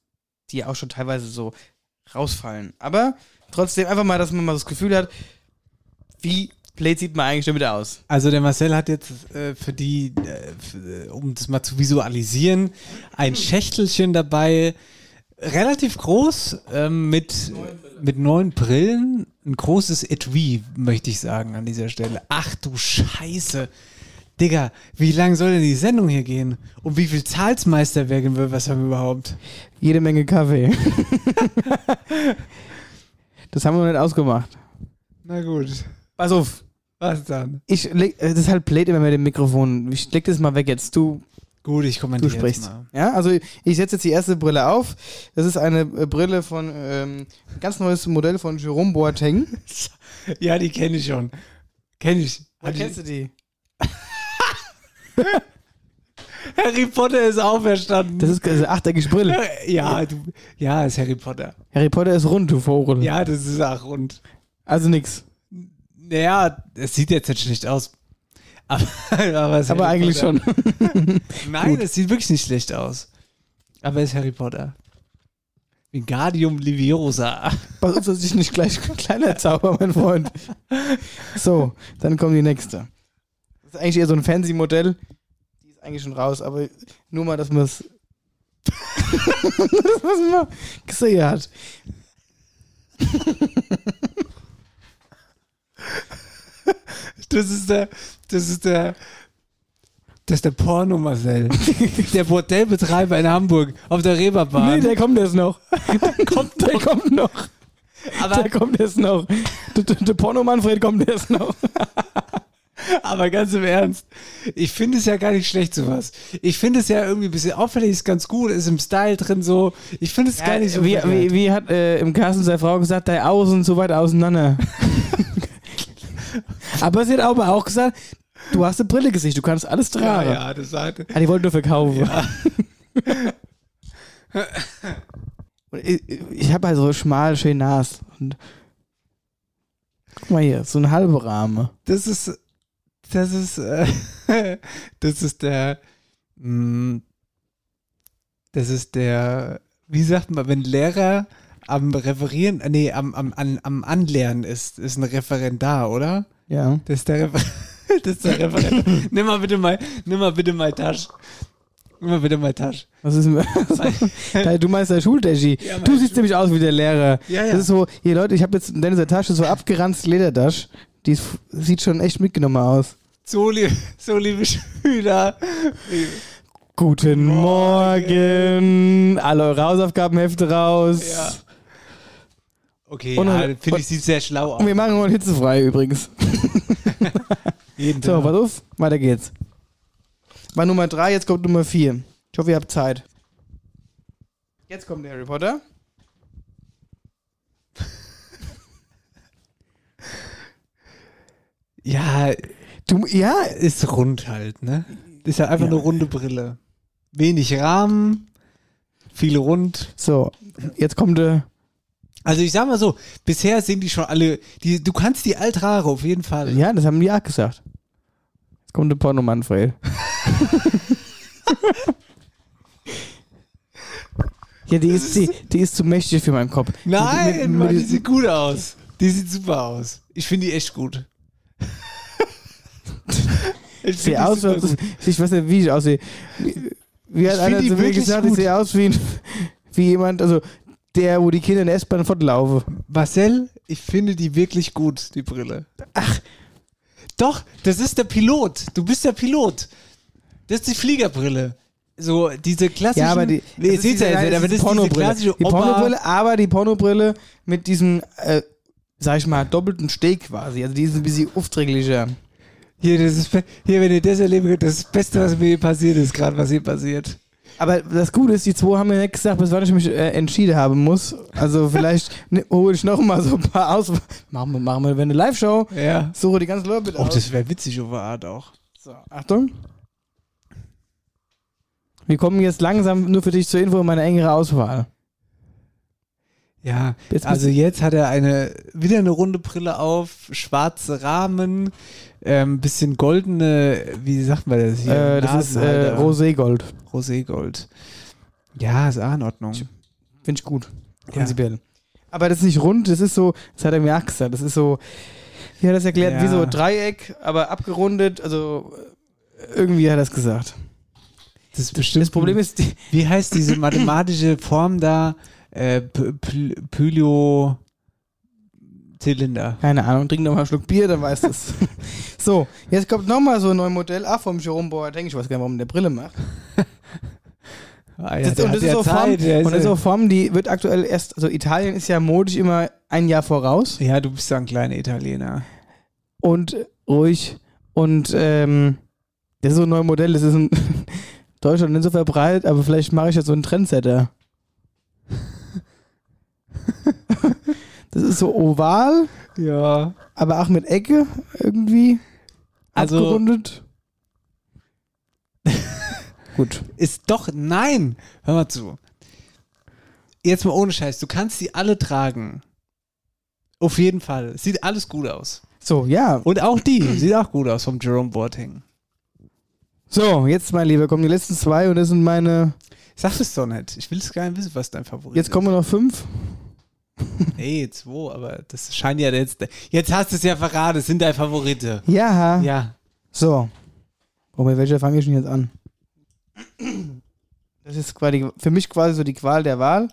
die auch schon teilweise so rausfallen. Aber trotzdem einfach mal, dass man mal das Gefühl hat, wie blöd sieht man eigentlich damit aus. Also der Marcel hat jetzt äh, für die, äh, für, um das mal zu visualisieren, ein Schächtelchen dabei, relativ groß, ähm, mit, mit neun Brillen. Ein großes Etui, möchte ich sagen, an dieser Stelle. Ach du Scheiße. Digga, wie lang soll denn die Sendung hier gehen? Und wie viel Zahlsmeisterwerken wir, was haben wir überhaupt? Jede Menge Kaffee. das haben wir noch nicht ausgemacht. Na gut. Pass auf. Was dann? Ich leg, äh, das ist halt blöd immer mit dem Mikrofon. Ich leg das mal weg jetzt. Du, Gut, ich du kommentiere sprichst. jetzt mal. Ja, also ich setze jetzt die erste Brille auf. Das ist eine äh, Brille von, ähm, ganz neues Modell von Jerome Boateng. Ja, die kenne ich schon. Kenne ich. Hat kennst du die? Harry Potter ist auferstanden. Das ist eine achteckige Brille. ja, du, ja, ist Harry Potter. Harry Potter ist rund, du Vogel. Ja, das ist auch rund. Also nix. Naja, es sieht jetzt nicht schlecht aus. Aber, aber, es ist Aber eigentlich Potter. schon. Nein, es sieht wirklich nicht schlecht aus. Aber es ist Harry Potter. Wingardium Leviosa. Pass auf, dass ich nicht gleich kleiner zauber, mein Freund. So, dann kommt die nächste. Ist eigentlich eher so ein Fancy-Modell. Die ist eigentlich schon raus, aber nur mal, dass man es. dass man gesehen hat. Das ist der, das ist der, das ist der Porno Marcel. der Bordellbetreiber in Hamburg auf der Reeperbahn. Nee, der kommt erst noch. Der kommt, der kommt noch. aber, Der kommt erst noch. Der, der, der Porno-Manfred kommt erst noch. aber ganz im Ernst, ich finde es ja gar nicht schlecht sowas. Ich finde es ja irgendwie ein bisschen auffällig, ist ganz gut, ist im Style drin so. Ich finde es gar nicht so wie, wie, wie hat äh, im Carsten seine Frau gesagt, deine Augen sind so weit auseinander. aber sie hat aber auch gesagt, du hast eine Brille Gesicht, du kannst alles ja, tragen. ja, das sagt Ah, die wollten nur verkaufen. Und ich ich habe halt so schmal, schön Nas. Und guck mal hier, so ein halber Rahmen. Das ist, das ist, äh, das ist der, mh, das ist der, wie sagt man, wenn Lehrer am Referieren, äh, nee, am, am, an, am Anlernen ist, ist ein Referendar, oder? Ja. Das ist der, Refer das ist der Referendar. nimm mal bitte mal, nimm mal bitte mal Tasch. Nimm mal bitte mal Tasch. Was ist denn- Du meinst der Schuldeschi. Ja, du siehst Schul- nämlich aus wie der Lehrer. Ja, ja. Das ist so, hier Leute, ich habe jetzt in dieser Tasche so abgeranzt Ledertasche. Die ist, sieht schon echt mitgenommen aus. So, lieb, so liebe Schüler. Guten Morgen. Alle eure Hausaufgabenhefte raus. Ja. Okay, Und- ja, finde ich, sieht sehr schlau Und wir aus. machen heute hitzefrei übrigens. Jeden So, pass auf, weiter geht's. War Nummer drei, jetzt kommt Nummer vier. Ich hoffe, ihr habt Zeit. Jetzt kommt der Harry Potter. Ja, Du, ja, ist rund halt, ne? Ist ja einfach Ja. eine runde Brille. Wenig Rahmen, viele rund. so, jetzt kommt der. Also ich sag mal so, bisher sind die schon alle, die, du kannst die Altrare auf jeden Fall. Ja, das haben die auch gesagt. Jetzt kommt der Porno Manfred. ja, die ist, die, die ist zu mächtig für meinen Kopf. Nein, Mit- mit- Mann, die mit- sieht gut aus. Die sieht super aus. Ich finde die echt gut. ich sehe aus, als- ich weiß nicht, wie ich aussehe. Wie, wie hat Ich einer zu mir gesagt, ich sehe aus wie, ein, wie jemand, also der, wo die Kinder in der S-Bahn fortlaufen. Marcel, ich finde die wirklich gut, die Brille. Ach, doch, das ist der Pilot. Du bist der Pilot. Das ist die Fliegerbrille. So, diese klassischen. Ja, aber die, Nee, seht ihr nicht, aber das ist diese Pornobrille. klassische Die Pornobrille, aber die Pornobrille mit diesem äh, sag ich mal, doppelten Steg quasi. Also die ist ein bisschen aufträglicher. Hier, be- hier, wenn ihr das erleben könnt, das Beste, was mir hier passiert ist, gerade was hier passiert. Aber das Gute ist, die zwei haben mir nicht gesagt, bis wann ich mich äh, entschieden haben muss. Also vielleicht ne, hole ich noch mal so ein paar aus. Machen wir, machen wir eine Live-Show. Ja. Suche die ganzen Leute Oh, aus. das wäre witzig auf Art auch. So, Achtung. Wir kommen jetzt langsam nur für dich zur Info in meine engere Auswahl. Ja, Jetzt also jetzt hat er eine wieder eine runde Brille auf, schwarze Rahmen, ähm, bisschen goldene, wie sagt man das hier? Äh, das ist äh, Nasenhalter. Roségold. Roségold. Ja, ist auch in Ordnung. Finde ich gut. Prinzipiell. Aber das ist nicht rund, das ist so, das hat er mir auch gesagt, das ist so, wie hat er das erklärt, Ja. wie so Dreieck, aber abgerundet, also äh, irgendwie hat er das gesagt. Das ist bestimmt. Das Problem ist, Wie heißt diese mathematische Form da? Äh, Pylio Zylinder. keine Ahnung, trink noch mal einen Schluck Bier, dann weißt du es. so, jetzt kommt noch mal so ein neues Modell, ach vom Jerome Boateng, ich weiß gar nicht, warum der Brille macht. Ah, Das, der und das ist ja so Form, der und das ist ja- so Form, die wird aktuell erst, also Italien ist ja modisch immer ein Jahr voraus Ja, du bist ja ein kleiner Italiener. und ruhig und ähm, das ist so ein neues Modell, das ist in Deutschland nicht so verbreitet, aber vielleicht mache ich jetzt so einen Trendsetter. Das ist so oval, Ja. aber auch mit Ecke irgendwie Also- abgerundet. Gut. Ist doch, nein! Hör mal zu. Jetzt mal ohne Scheiß, du kannst die alle tragen. Auf jeden Fall. Sieht alles gut aus. So, ja. Und auch die sieht auch gut aus vom Jerome Boateng. So, jetzt, mein Lieber, kommen die letzten zwei und das sind meine. Sag es doch nicht. Ich will es gar nicht wissen, was dein Favorit Jetzt kommen noch fünf. Ey, zwei, aber das scheint ja jetzt. Jetzt hast du es ja verraten, es sind deine Favorite. Ja. Ja. So. Oh, bei welcher fange ich denn jetzt an? Das ist quasi, für mich quasi so die Qual der Wahl.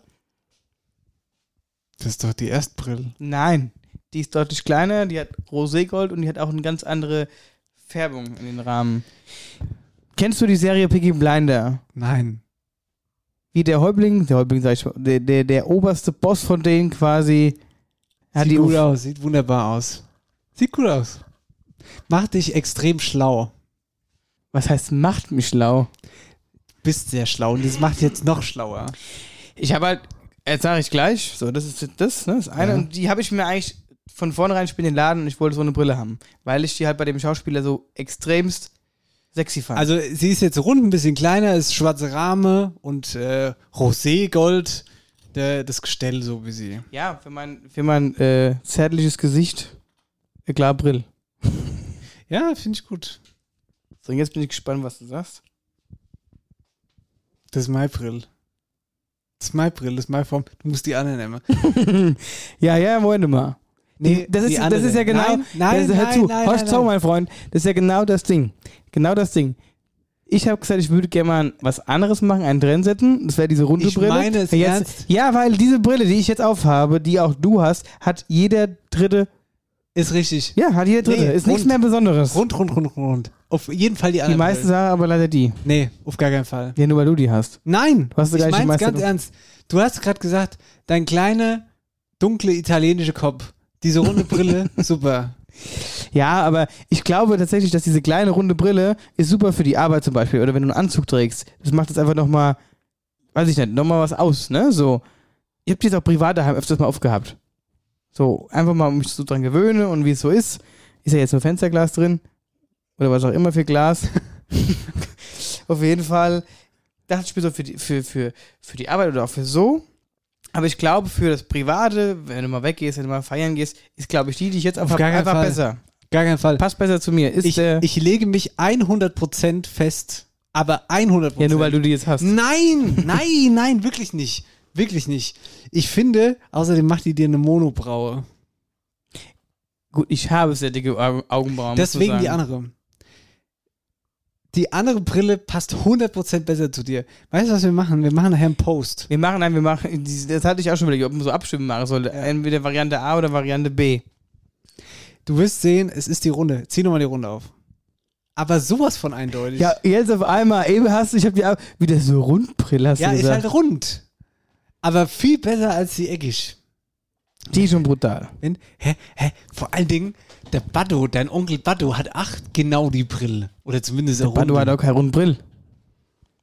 Das ist doch die Erstbrille. Nein. Die ist deutlich kleiner, die hat Roségold und die hat auch eine ganz andere Färbung in den Rahmen. Kennst du die Serie Piggy Blinder? Nein. Wie der Häuptling, der Häuptling sag ich mal, der, der, der oberste Boss von denen quasi. Hat Sieht die gut auf- aus, sieht wunderbar aus. Sieht gut aus. Macht dich extrem schlau. Was heißt, macht mich schlau? Bist sehr schlau und das macht jetzt noch schlauer. Ich habe halt, jetzt sage ich gleich, so, das ist das, ne, das eine. Ja. Und die habe ich mir eigentlich von vornherein, ich bin in den Laden und ich wollte so eine Brille haben. Weil ich die halt bei dem Schauspieler so extremst sexy fand. Also sie ist jetzt rund, ein bisschen kleiner, ist schwarze Rahmen und äh, Roségold, der, das Gestell so wie sie. ja, für mein, für mein äh, zärtliches Gesicht, äh, klar Brill. Ja, finde ich gut. So, und jetzt bin ich gespannt, was du sagst. Das ist mein Brill. Das ist mein Brill, das ist meine Form. Du musst die andere nehmen. ja, ja, Moment mal. Nee, das, die ist, das ist ja genau. Nein, nein, das, hör nein, zu, nein, horch nein, zu, mein Freund. Das ist ja genau das Ding. Genau das Ding. Ich habe gesagt, ich würde gerne mal was anderes machen, einen Trend setzen. Das wäre diese runde Ich Brille. meine es jetzt, ernst. Ja, weil diese Brille, die ich jetzt aufhabe, die auch du hast, hat jeder dritte. Ist richtig. Ja, hat jeder dritte. Nee, ist nichts rund. mehr Besonderes. Rund, rund, rund, rund. Auf jeden Fall die die andere. meisten sagen aber leider die. Nee, auf gar keinen Fall. Ja, nur weil du die hast. Nein, Du hast ich die meiste- ganz ernst. Du hast gerade gesagt, dein kleiner, dunkle italienische Kopf, diese runde Brille, super. Ja, aber ich glaube tatsächlich, dass diese kleine runde Brille ist super für die Arbeit zum Beispiel. Oder wenn du einen Anzug trägst. Das macht jetzt einfach nochmal, weiß ich nicht, nochmal was aus, ne? So. Ich habe die jetzt auch privat daheim öfters mal aufgehabt. So, einfach mal, um mich so dran gewöhne und wie es so ist. Ist ja jetzt nur Fensterglas drin. Oder was auch immer für Glas. Auf jeden Fall ich mir so für die, für, für, für die Arbeit oder auch für so. Aber ich glaube, für das Private, wenn du mal weggehst, wenn du mal feiern gehst, ist, glaube ich, die, die ich jetzt Auf einfach, einfach Fall. besser. Gar keinen Fall. Passt besser zu mir. Ist Ich, der, ich lege mich 100% fest, aber 100%. ja, nur weil du die jetzt hast. Nein, nein, nein, wirklich nicht. Wirklich nicht. Ich finde, außerdem macht die dir eine Monobraue. Gut, ich habe sehr dicke Au- Augenbrauen. Deswegen die andere. Die andere Brille passt 100% besser zu dir. Weißt du, was wir machen? Wir machen nachher einen Post. Wir machen, nein, wir machen, das hatte ich auch schon überlegt, ob man so abstimmen machen sollte. Entweder Variante A oder Variante B. Du wirst sehen, es ist die Runde. Zieh nochmal die Runde auf. Aber sowas von eindeutig. Ja, jetzt auf einmal, eben hast du, ich habe die Au- wieder so Rundbrille, hast ja du ist gesagt. halt rund. Aber viel besser als die eckig. Die ist schon brutal. Hä, hä, vor allen Dingen, der Baddo, dein Onkel Baddo hat acht genau die Brille. Oder zumindest eine Badu hat auch keine Rundbrill.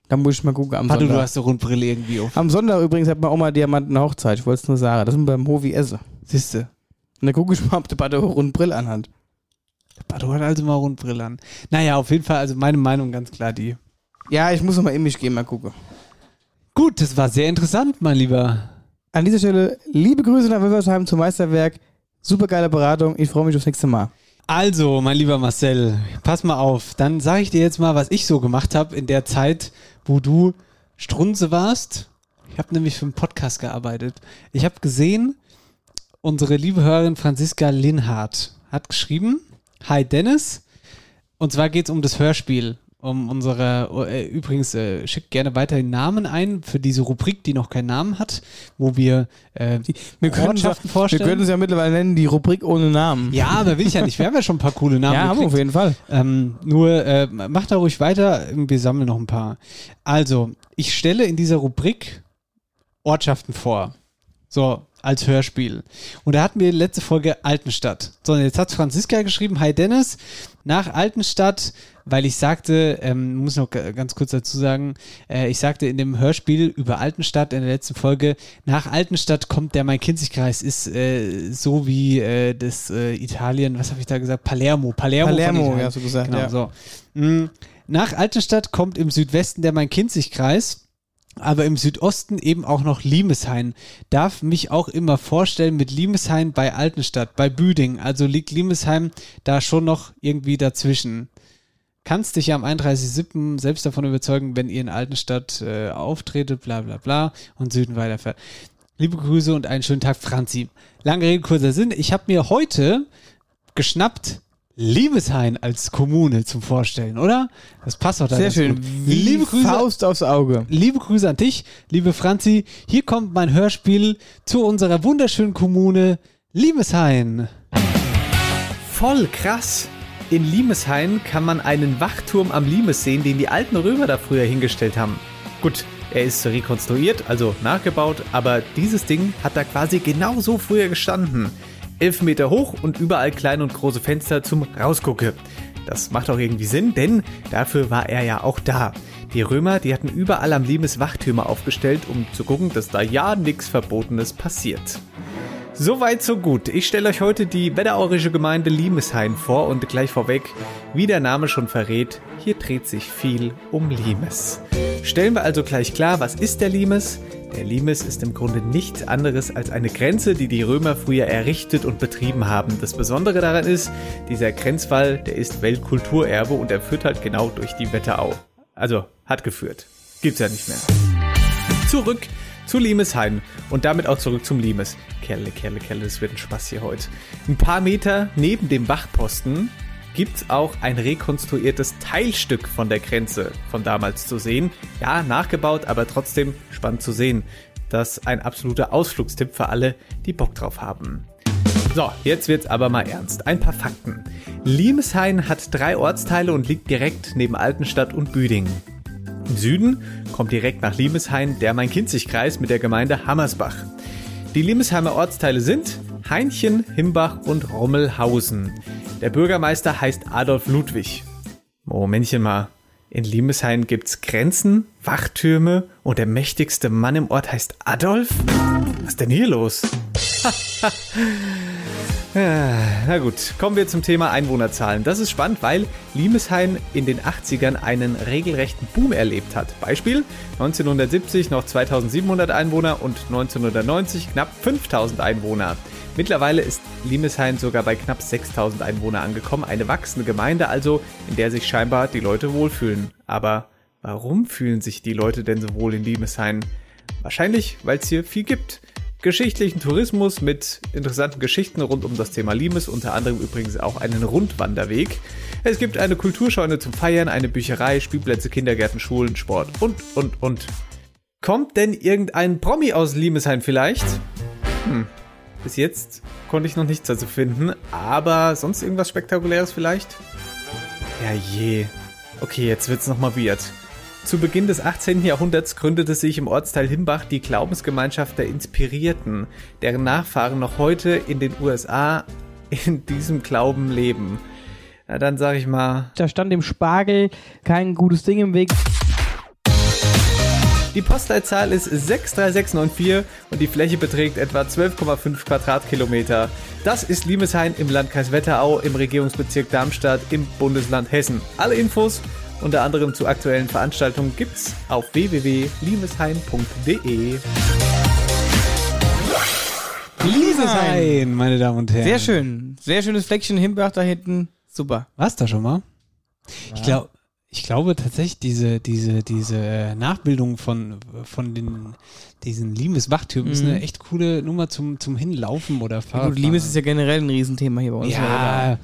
Da muss ich mal gucken am Baddo, du Sonntag. hast eine Rundbrille irgendwie auf. Am Sonntag übrigens hat meine Oma Diamanten Hochzeit. Ich wollte es nur sagen. Das sind beim Hovi Esse. Siehste. Und dann gucke ich mal, ob der Badu Rundbrill anhat. Der Baddo hat also mal Rundbrille an. Naja, auf jeden Fall, also meine Meinung ganz klar die. Ja, ich muss noch mal in mich gehen, mal gucken. Gut, das war sehr interessant, mein Lieber. An dieser Stelle liebe Grüße nach Wilversheim zum Meisterwerk. Super geile Beratung. Ich freue mich aufs nächste Mal. Also, mein lieber Marcel, pass mal auf. Dann sage ich dir jetzt mal, was ich so gemacht habe in der Zeit, wo du Strunze warst. Ich habe nämlich für einen Podcast gearbeitet. Ich habe gesehen, unsere liebe Hörerin Franziska Linhardt hat geschrieben, Hi Dennis. Und zwar geht es um das Hörspiel. Um unsere, äh, übrigens, äh, schickt gerne weiterhin Namen ein für diese Rubrik, die noch keinen Namen hat, wo wir äh, Wir Ortschaften wir vorstellen. können es ja mittlerweile nennen, die Rubrik ohne Namen. Ja, aber will ich ja nicht. Wir haben ja schon ein paar coole Namen. ja haben wir gekriegt. auf jeden Fall. Ähm, nur äh, macht da ruhig weiter, wir sammeln noch ein paar. Also, ich stelle in dieser Rubrik Ortschaften vor. So, als Hörspiel. Und da hatten wir letzte Folge Altenstadt. So, und jetzt hat Franziska geschrieben, Hi Dennis, nach Altenstadt, weil ich sagte, ähm, muss noch ganz kurz dazu sagen, äh, ich sagte in dem Hörspiel über Altenstadt in der letzten Folge, nach Altenstadt kommt der Main-Kinzig-Kreis, ist äh, so wie äh, das äh, Italien, was habe ich da gesagt? Palermo. Palermo, Palermo, Italien. ja, du gesagt, Genau, ja. so. Mm, Nach Altenstadt kommt im Südwesten der Main-Kinzig-Kreis aber im Südosten eben auch noch Limeshain. Darf mich auch immer vorstellen mit Limeshain bei Altenstadt, bei Büding. Also liegt Limesheim da schon noch irgendwie dazwischen. Kannst dich ja am 31.07. selbst davon überzeugen, wenn ihr in Altenstadt äh, auftretet, bla bla bla und Süden weiterfährt. Liebe Grüße und einen schönen Tag, Franzi. Lange Rede, kurzer Sinn. Ich habe mir heute geschnappt Limeshain als Kommune zum Vorstellen, oder? Das passt doch da Sehr schön. gut. Wie Liebe Grüße, Faust aufs Auge. liebe Grüße an dich, liebe Franzi. Hier kommt mein Hörspiel zu unserer wunderschönen Kommune Limeshain. Voll krass. In Limeshain kann man einen Wachturm am Limes sehen, den die alten Römer da früher hingestellt haben. Gut, er ist rekonstruiert, also nachgebaut, aber dieses Ding hat da quasi genau so früher gestanden. Elf Meter hoch und überall kleine und große Fenster zum Rausgucke. Das macht auch irgendwie Sinn, denn dafür war er ja auch da. Die Römer, die hatten überall am Limes Wachtürme aufgestellt, um zu gucken, dass da ja nichts Verbotenes passiert. Soweit, so gut. Ich stelle euch heute die wetteraurische Gemeinde Limeshain vor und gleich vorweg, wie der Name schon verrät, hier dreht sich viel um Limes. Stellen wir also gleich klar, was ist der Limes? Der Limes ist im Grunde nichts anderes als eine Grenze, die die Römer früher errichtet und betrieben haben. Das Besondere daran ist, dieser Grenzwall, der ist Weltkulturerbe und er führt halt genau durch die Wetterau. Also, hat geführt. Gibt's ja nicht mehr zurück zu Limeshain und damit auch zurück zum Limes. Kerle, Kerle, Kerle, das wird ein Spaß hier heute. Ein paar Meter neben dem Wachposten gibt's auch ein rekonstruiertes Teilstück von der Grenze von damals zu sehen. Ja, nachgebaut, aber trotzdem spannend zu sehen. Das ist ein absoluter Ausflugstipp für alle, die Bock drauf haben. So, jetzt wird's aber mal ernst. Ein paar Fakten. Limeshain hat drei Ortsteile und liegt direkt neben Altenstadt und Büdingen. Im Süden kommt direkt nach Limeshain der Main-Kinzig-Kreis mit der Gemeinde Hammersbach. Die Limesheimer Ortsteile sind Heinchen, Himbach und Rommelhausen. Der Bürgermeister heißt Adolf Ludwig. Momentchen mal. In Limeshain gibt's Grenzen, Wachtürme und der mächtigste Mann im Ort heißt Adolf? Was ist denn hier los? Ja, Na gut, kommen wir zum Thema Einwohnerzahlen. Das ist spannend, weil Limeshain in den 80ern einen regelrechten Boom erlebt hat. Beispiel 1970 noch 2700 Einwohner und 1990 knapp 5000 Einwohner. Mittlerweile ist Limeshain sogar bei knapp 6000 Einwohner angekommen. Eine wachsende Gemeinde also, in der sich scheinbar die Leute wohlfühlen. Aber warum fühlen sich die Leute denn so wohl in Limeshain? Wahrscheinlich, weil es hier viel gibt geschichtlichen Tourismus mit interessanten Geschichten rund um das Thema Limes, unter anderem übrigens auch einen Rundwanderweg. Es gibt eine Kulturscheune zum Feiern, eine Bücherei, Spielplätze, Kindergärten, Schulen, Sport und, und, und. Kommt denn irgendein Promi aus Limeshain vielleicht? Hm, bis jetzt konnte ich noch nichts dazu finden, aber sonst irgendwas Spektakuläres vielleicht? Ja je. Okay, jetzt wird's nochmal weird. Zu Beginn des 18. Jahrhunderts gründete sich im Ortsteil Himbach die Glaubensgemeinschaft der Inspirierten, deren Nachfahren noch heute in den USA in diesem Glauben leben. Na, dann sag ich mal, Da stand dem Spargel kein gutes Ding im Weg. die Postleitzahl ist 63694 und die Fläche beträgt etwa 12,5 Quadratkilometer. Das ist Limeshain im Landkreis Wetterau im Regierungsbezirk Darmstadt im Bundesland Hessen. Alle Infos unter anderem zu aktuellen Veranstaltungen gibt's auf www.limeshain.de. Liebeshain, meine Damen und Herren. Sehr schön. Sehr schönes Fleckchen Himbach da hinten. Super. War's da schon mal? Ich, glaub, ich glaube tatsächlich, diese, diese, diese äh, Nachbildung von, von den, diesen Limes-Wachtürmen ist Mhm. eine echt coole Nummer zum, zum Hinlaufen oder Ja, Fahren. gut, Limes ist ja generell ein Riesenthema hier bei uns. Ja,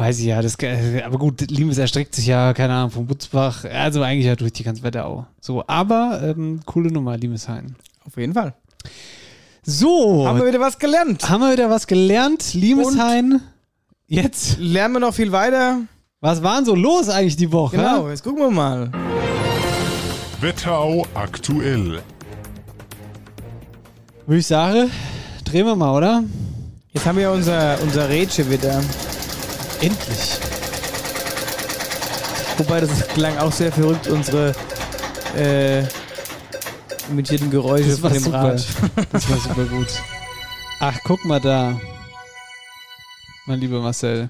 weiß ich ja. Das, äh, aber gut, Limes erstreckt sich ja, keine Ahnung, vom Butzbach, also eigentlich ja durch die ganze Wetterau. So, aber ähm, coole Nummer, Limeshain. Auf jeden Fall. So, Haben wir wieder was gelernt. haben wir wieder was gelernt. Limeshain, jetzt, Lernen wir noch viel weiter. was war denn so los eigentlich die Woche? Genau, jetzt gucken wir mal. Wetterau aktuell. Würde ich sagen, drehen wir mal, oder? Jetzt haben wir unser, unser Rätsel wieder. Endlich. Wobei, das klang auch sehr verrückt, unsere äh, imitierten Geräusche Das war von dem super. Rad. Das war super gut. Ach, guck mal da. Mein lieber Marcel.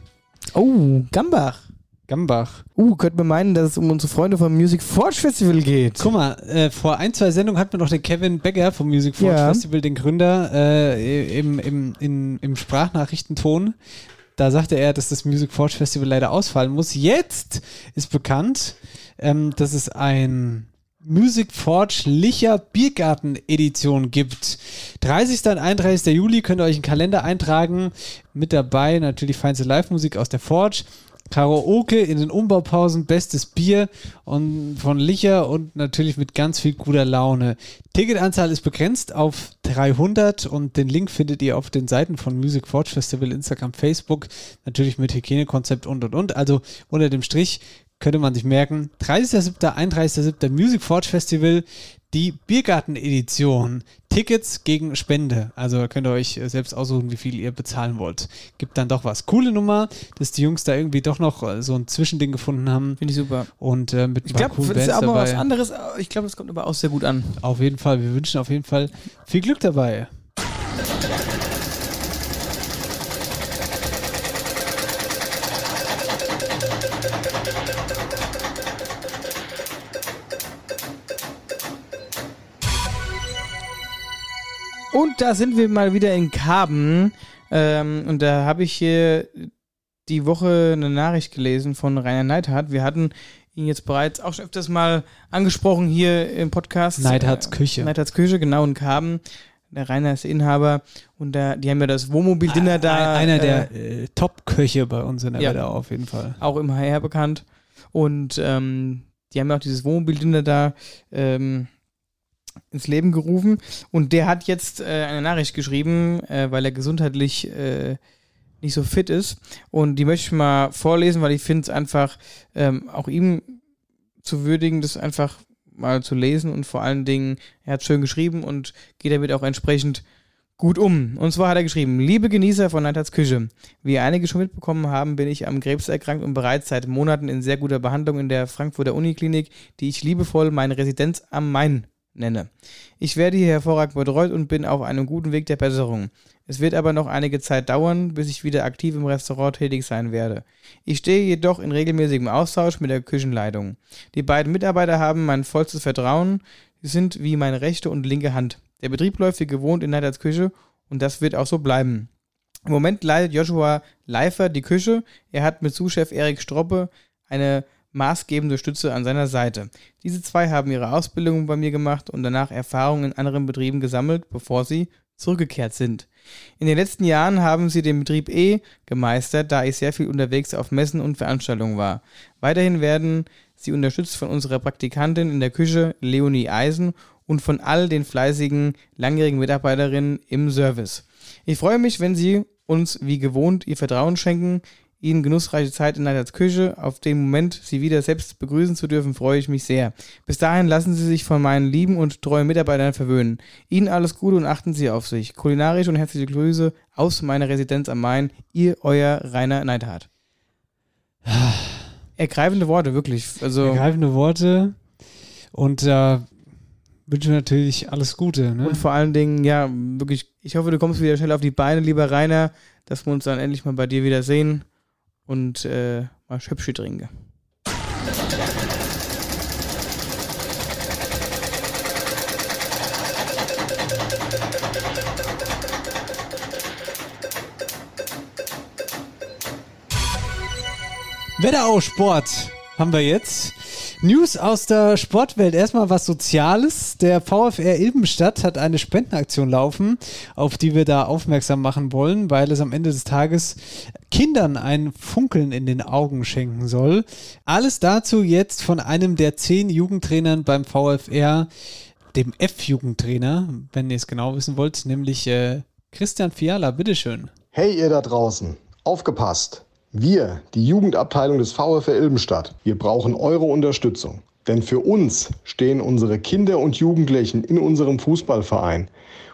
Oh, Gambach. Gambach. Uh, könnte man meinen, dass es um unsere Freunde vom Music Forge Festival geht. Guck mal, äh, vor ein, zwei Sendungen hatten wir noch den Kevin Becker vom Music Forge Ja. Festival, den Gründer, äh, im, im, in, im Sprachnachrichtenton. Da sagte er, dass das Music Forge Festival leider ausfallen muss. Jetzt ist bekannt, ähm, dass es ein Music Forge Licher Biergarten Edition gibt. 30. und 31. Juli könnt ihr euch einen Kalender eintragen. Mit dabei natürlich feinste Live-Musik aus der Forge. Karaoke in den Umbaupausen, bestes Bier und von Licher und natürlich mit ganz viel guter Laune. Ticketanzahl ist begrenzt auf 300 und den Link findet ihr auf den Seiten von Music Forge Festival, Instagram, Facebook, natürlich mit Hygienekonzept und und und. Also unter dem Strich könnte man sich merken, 30.07., 31.07. Music Forge Festival, die Biergarten-Edition. Tickets gegen Spende. Also könnt ihr euch äh, selbst aussuchen, wie viel ihr bezahlen wollt. Gibt dann doch was. Coole Nummer, dass die Jungs da irgendwie doch noch äh, so ein Zwischending gefunden haben. Finde ich super. Und äh, mit ein Ich paar glaube, coolen das ist Bands aber was dabei. anderes. Ich glaube, das kommt aber auch sehr gut an. Auf jeden Fall. Wir wünschen auf jeden Fall viel Glück dabei. Und da sind wir mal wieder in Karben. Ähm, und da habe ich hier die Woche eine Nachricht gelesen von Rainer Neidhardt. Wir hatten ihn jetzt bereits auch schon öfters mal angesprochen hier im Podcast. Neidhardts Küche. Äh, Neidhardts Küche, genau, in Karben. Der Rainer ist der Inhaber und da, die haben ja das Wohnmobil-Dinner da. Ein, einer äh, der äh, Top-Köche bei uns in der ja. Wetterau auf jeden Fall. auch im HR bekannt. Und ähm, die haben ja auch dieses Wohnmobil-Dinner da ähm, ins Leben gerufen. Und der hat jetzt äh, eine Nachricht geschrieben, äh, weil er gesundheitlich äh, nicht so fit ist. Und die möchte ich mal vorlesen, weil ich finde es einfach ähm, auch ihm zu würdigen, das einfach mal zu lesen und vor allen Dingen, er hat schön geschrieben und geht damit auch entsprechend gut um. Und zwar hat er geschrieben, liebe Genießer von Neidhards Küche, wie einige schon mitbekommen haben, bin ich am Krebs erkrankt und bereits seit Monaten in sehr guter Behandlung in der Frankfurter Uniklinik, die ich liebevoll meine Residenz am Main nenne. Ich werde hier hervorragend betreut und bin auf einem guten Weg der Besserung. Es wird aber noch einige Zeit dauern, bis ich wieder aktiv im Restaurant tätig sein werde. Ich stehe jedoch in regelmäßigem Austausch mit der Küchenleitung. Die beiden Mitarbeiter haben mein vollstes Vertrauen, sie sind wie meine rechte und linke Hand. Der Betrieb läuft wie gewohnt in Neiderts Küche und das wird auch so bleiben. Im Moment leitet Joshua Leifer die Küche. Er hat mit Zuschef Erik Stroppe eine maßgebende Stütze an seiner Seite. Diese zwei haben ihre Ausbildung bei mir gemacht und danach Erfahrungen in anderen Betrieben gesammelt, bevor sie zurückgekehrt sind. In den letzten Jahren haben sie den Betrieb eh gemeistert, da ich sehr viel unterwegs auf Messen und Veranstaltungen war. Weiterhin werden sie unterstützt von unserer Praktikantin in der Küche, Leonie Eisen, und von all den fleißigen, langjährigen Mitarbeiterinnen im Service. Ich freue mich, wenn Sie uns wie gewohnt Ihr Vertrauen schenken. Ihnen genussreiche Zeit in Neidhards Küche. Auf den Moment, Sie wieder selbst begrüßen zu dürfen, freue ich mich sehr. Bis dahin lassen Sie sich von meinen lieben und treuen Mitarbeitern verwöhnen. Ihnen alles Gute und achten Sie auf sich. Kulinarisch und herzliche Grüße aus meiner Residenz am Main. Ihr, euer Rainer Neidhardt. Ergreifende Worte, wirklich. Also, Ergreifende Worte. Und da wünsche natürlich alles Gute. Ne? Und vor allen Dingen, ja, wirklich, ich hoffe, du kommst wieder schnell auf die Beine, lieber Rainer, dass wir uns dann endlich mal bei dir wieder sehen und äh, mal Schöpfschi trinken. Wetterau Sport haben wir jetzt. News aus der Sportwelt. Erstmal was Soziales. Der VfR Ilbenstadt hat eine Spendenaktion laufen, auf die wir da aufmerksam machen wollen, weil es am Ende des Tages Kindern ein Funkeln in den Augen schenken soll. Alles dazu jetzt von einem der zehn Jugendtrainern beim VfR, dem F-Jugendtrainer, wenn ihr es genau wissen wollt, nämlich äh, Christian Fiala. Bitteschön. Hey ihr da draußen, aufgepasst! Wir, die Jugendabteilung des VfR Ilbenstadt, wir brauchen eure Unterstützung. Denn für uns stehen unsere Kinder und Jugendlichen in unserem Fußballverein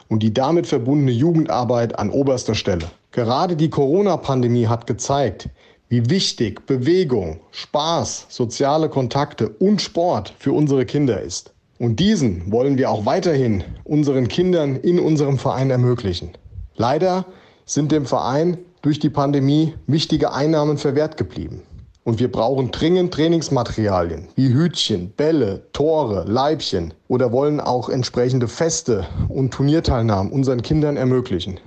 und die damit verbundene Jugendarbeit an oberster Stelle. Gerade die Corona-Pandemie hat gezeigt, wie wichtig Bewegung, Spaß, soziale Kontakte und Sport für unsere Kinder ist. Und diesen wollen wir auch weiterhin unseren Kindern in unserem Verein ermöglichen. Leider sind dem Verein durch die Pandemie wichtige Einnahmen verwehrt geblieben. Und wir brauchen dringend Trainingsmaterialien wie Hütchen, Bälle, Tore, Leibchen oder wollen auch entsprechende Feste und Turnierteilnahmen unseren Kindern ermöglichen.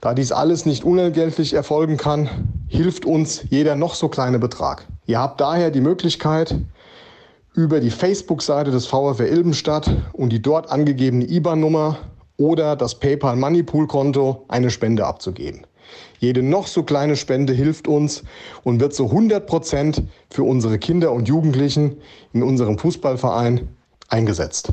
Da dies alles nicht unentgeltlich erfolgen kann, hilft uns jeder noch so kleine Betrag. Ihr habt daher die Möglichkeit, über die Facebook-Seite des VfR Ilbenstadt und die dort angegebene IBAN-Nummer oder das PayPal Moneypool-Konto eine Spende abzugeben. Jede noch so kleine Spende hilft uns und wird zu 100 Prozent für unsere Kinder und Jugendlichen in unserem Fußballverein eingesetzt.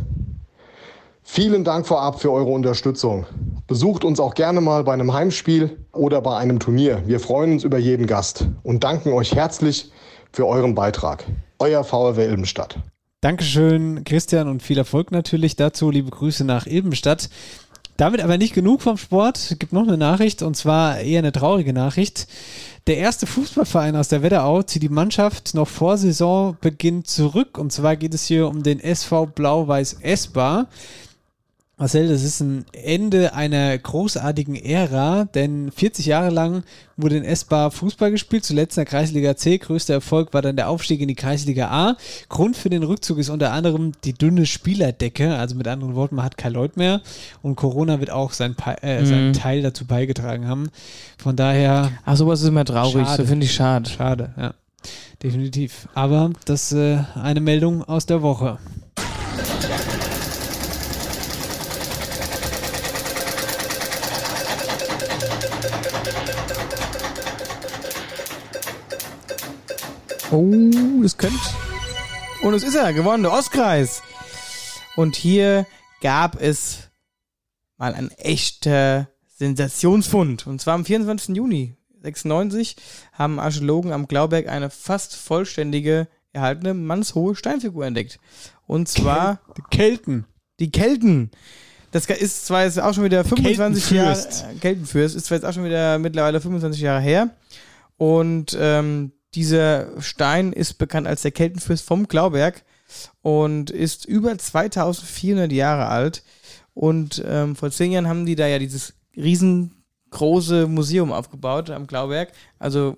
Vielen Dank vorab für eure Unterstützung. Besucht uns auch gerne mal bei einem Heimspiel oder bei einem Turnier. Wir freuen uns über jeden Gast und danken euch herzlich für euren Beitrag. Euer VfW Ilbenstadt. Dankeschön, Christian, und viel Erfolg natürlich dazu. Liebe Grüße nach Ilbenstadt. Damit aber nicht genug vom Sport. Es gibt noch eine Nachricht und zwar eher eine traurige Nachricht. Der erste Fußballverein aus der Wetterau zieht die Mannschaft noch vor Saisonbeginn zurück. Und zwar geht es hier um den SV Blau-Weiß Esbar. Marcel, das ist ein Ende einer großartigen Ära, denn 40 Jahre lang wurde in S-Bar Fußball gespielt, zuletzt in der Kreisliga C. Größter Erfolg war dann der Aufstieg in die Kreisliga A. Grund für den Rückzug ist unter anderem die dünne Spielerdecke, also mit anderen Worten, man hat kein Leut mehr und Corona wird auch sein, äh, seinen Mhm. Teil dazu beigetragen haben. Von daher. Ach, sowas ist immer traurig, Schade. so finde ich schade. Schade, ja. Definitiv. Aber das äh, eine Meldung aus der Woche. Oh, das könnte. Und es ist er, gewonnen, der Ostkreis. Und hier gab es mal ein echter Sensationsfund. Und zwar am 24. Juni 96 haben Archäologen am Glauberg eine fast vollständige erhaltene mannshohe Steinfigur entdeckt. Und zwar die Kelten. Die Kelten. Das ist zwar jetzt auch schon wieder 25 Jahre. Keltenfürst. Keltenfürst ist zwar jetzt auch schon wieder mittlerweile 25 Jahre her. Und ähm, dieser Stein ist bekannt als der Keltenfürst vom Glauberg und ist über 2400 Jahre alt. Und ähm, vor zehn Jahren haben die da ja dieses riesengroße Museum aufgebaut am Glauberg. Also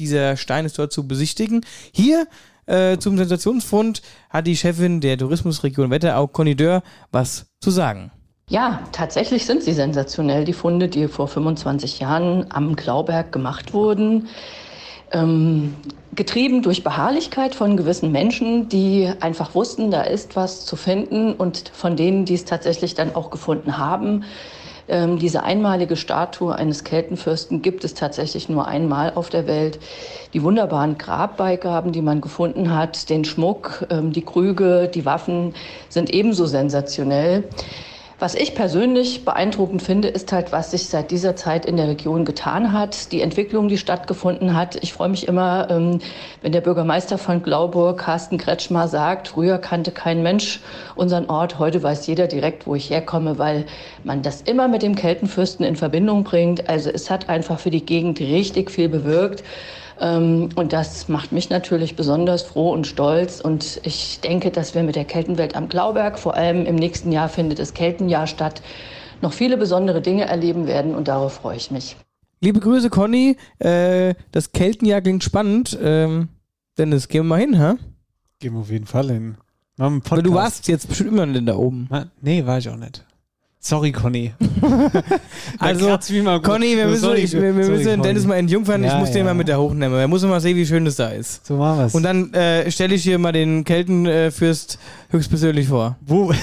dieser Stein ist dort zu besichtigen. Hier äh, zum Sensationsfund hat die Chefin der Tourismusregion Wetterau, Conny Dörr, was zu sagen. Ja, tatsächlich sind sie sensationell, die Funde, die vor 25 Jahren am Glauberg gemacht wurden. Ähm, getrieben durch Beharrlichkeit von gewissen Menschen, die einfach wussten, da ist was zu finden und von denen, die es tatsächlich dann auch gefunden haben. Ähm, diese einmalige Statue eines Keltenfürsten gibt es tatsächlich nur einmal auf der Welt. Die wunderbaren Grabbeigaben, die man gefunden hat, den Schmuck, ähm, die Krüge, die Waffen sind ebenso sensationell. Was ich persönlich beeindruckend finde, ist halt, was sich seit dieser Zeit in der Region getan hat, die Entwicklung, die stattgefunden hat. Ich freue mich immer, ähm, wenn der Bürgermeister von Glauburg, Carsten Kretschmer, sagt, früher kannte kein Mensch unseren Ort, heute weiß jeder direkt, wo ich herkomme, weil man das immer mit dem Keltenfürsten in Verbindung bringt. Also es hat einfach für die Gegend richtig viel bewirkt. Ähm, und das macht mich natürlich besonders froh und stolz. Und ich denke, dass wir mit der Keltenwelt am Glauberg, vor allem im nächsten Jahr findet das Keltenjahr statt, noch viele besondere Dinge erleben werden. Und darauf freue ich mich. Liebe Grüße, Conny. Äh, das Keltenjahr klingt spannend. Ähm, Dennis, gehen wir mal hin, hä? Gehen wir auf jeden Fall hin. Aber du warst jetzt bestimmt immer da oben. Nee, war ich auch nicht. Sorry, Conny. Also, Conny, wir müssen, Sorry, ich, wir, wir sorry, müssen Conny. Dennis mal entjungfern. ich Ja, muss den ja. mal mit der hochnehmen. Er muss mal sehen, wie schön es da ist. So machen wir's. Und dann äh, stelle ich hier mal den Keltenfürst höchstpersönlich vor. Wo?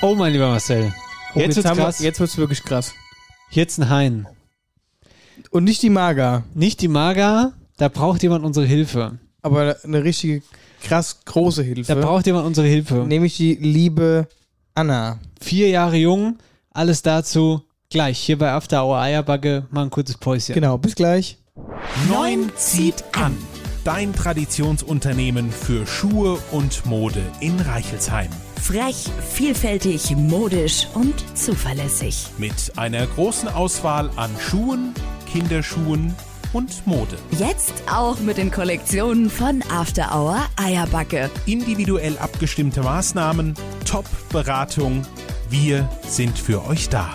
Oh, mein lieber Marcel. Oh, Jetzt wird's haben wir- krass. Jetzt wird's wirklich krass. Jetzt ein Hain. Und nicht die Maga. Nicht die Maga, da braucht jemand unsere Hilfe. Aber eine richtige krass große Hilfe. Da braucht jemand unsere Hilfe. Nämlich die liebe Anna. Vier Jahre jung, alles dazu gleich. Hier bei After Hour Eierbacke, mal ein kurzes Päuschen. Genau, bis gleich. Neun zieht an. Dein Traditionsunternehmen für Schuhe und Mode in Reichelsheim. Frech, vielfältig, modisch und zuverlässig. Mit einer großen Auswahl an Schuhen, Kinderschuhen und Mode. Jetzt auch mit den Kollektionen von After Hour Eierbacke. Individuell abgestimmte Maßnahmen, Top-Beratung. Wir sind für euch da.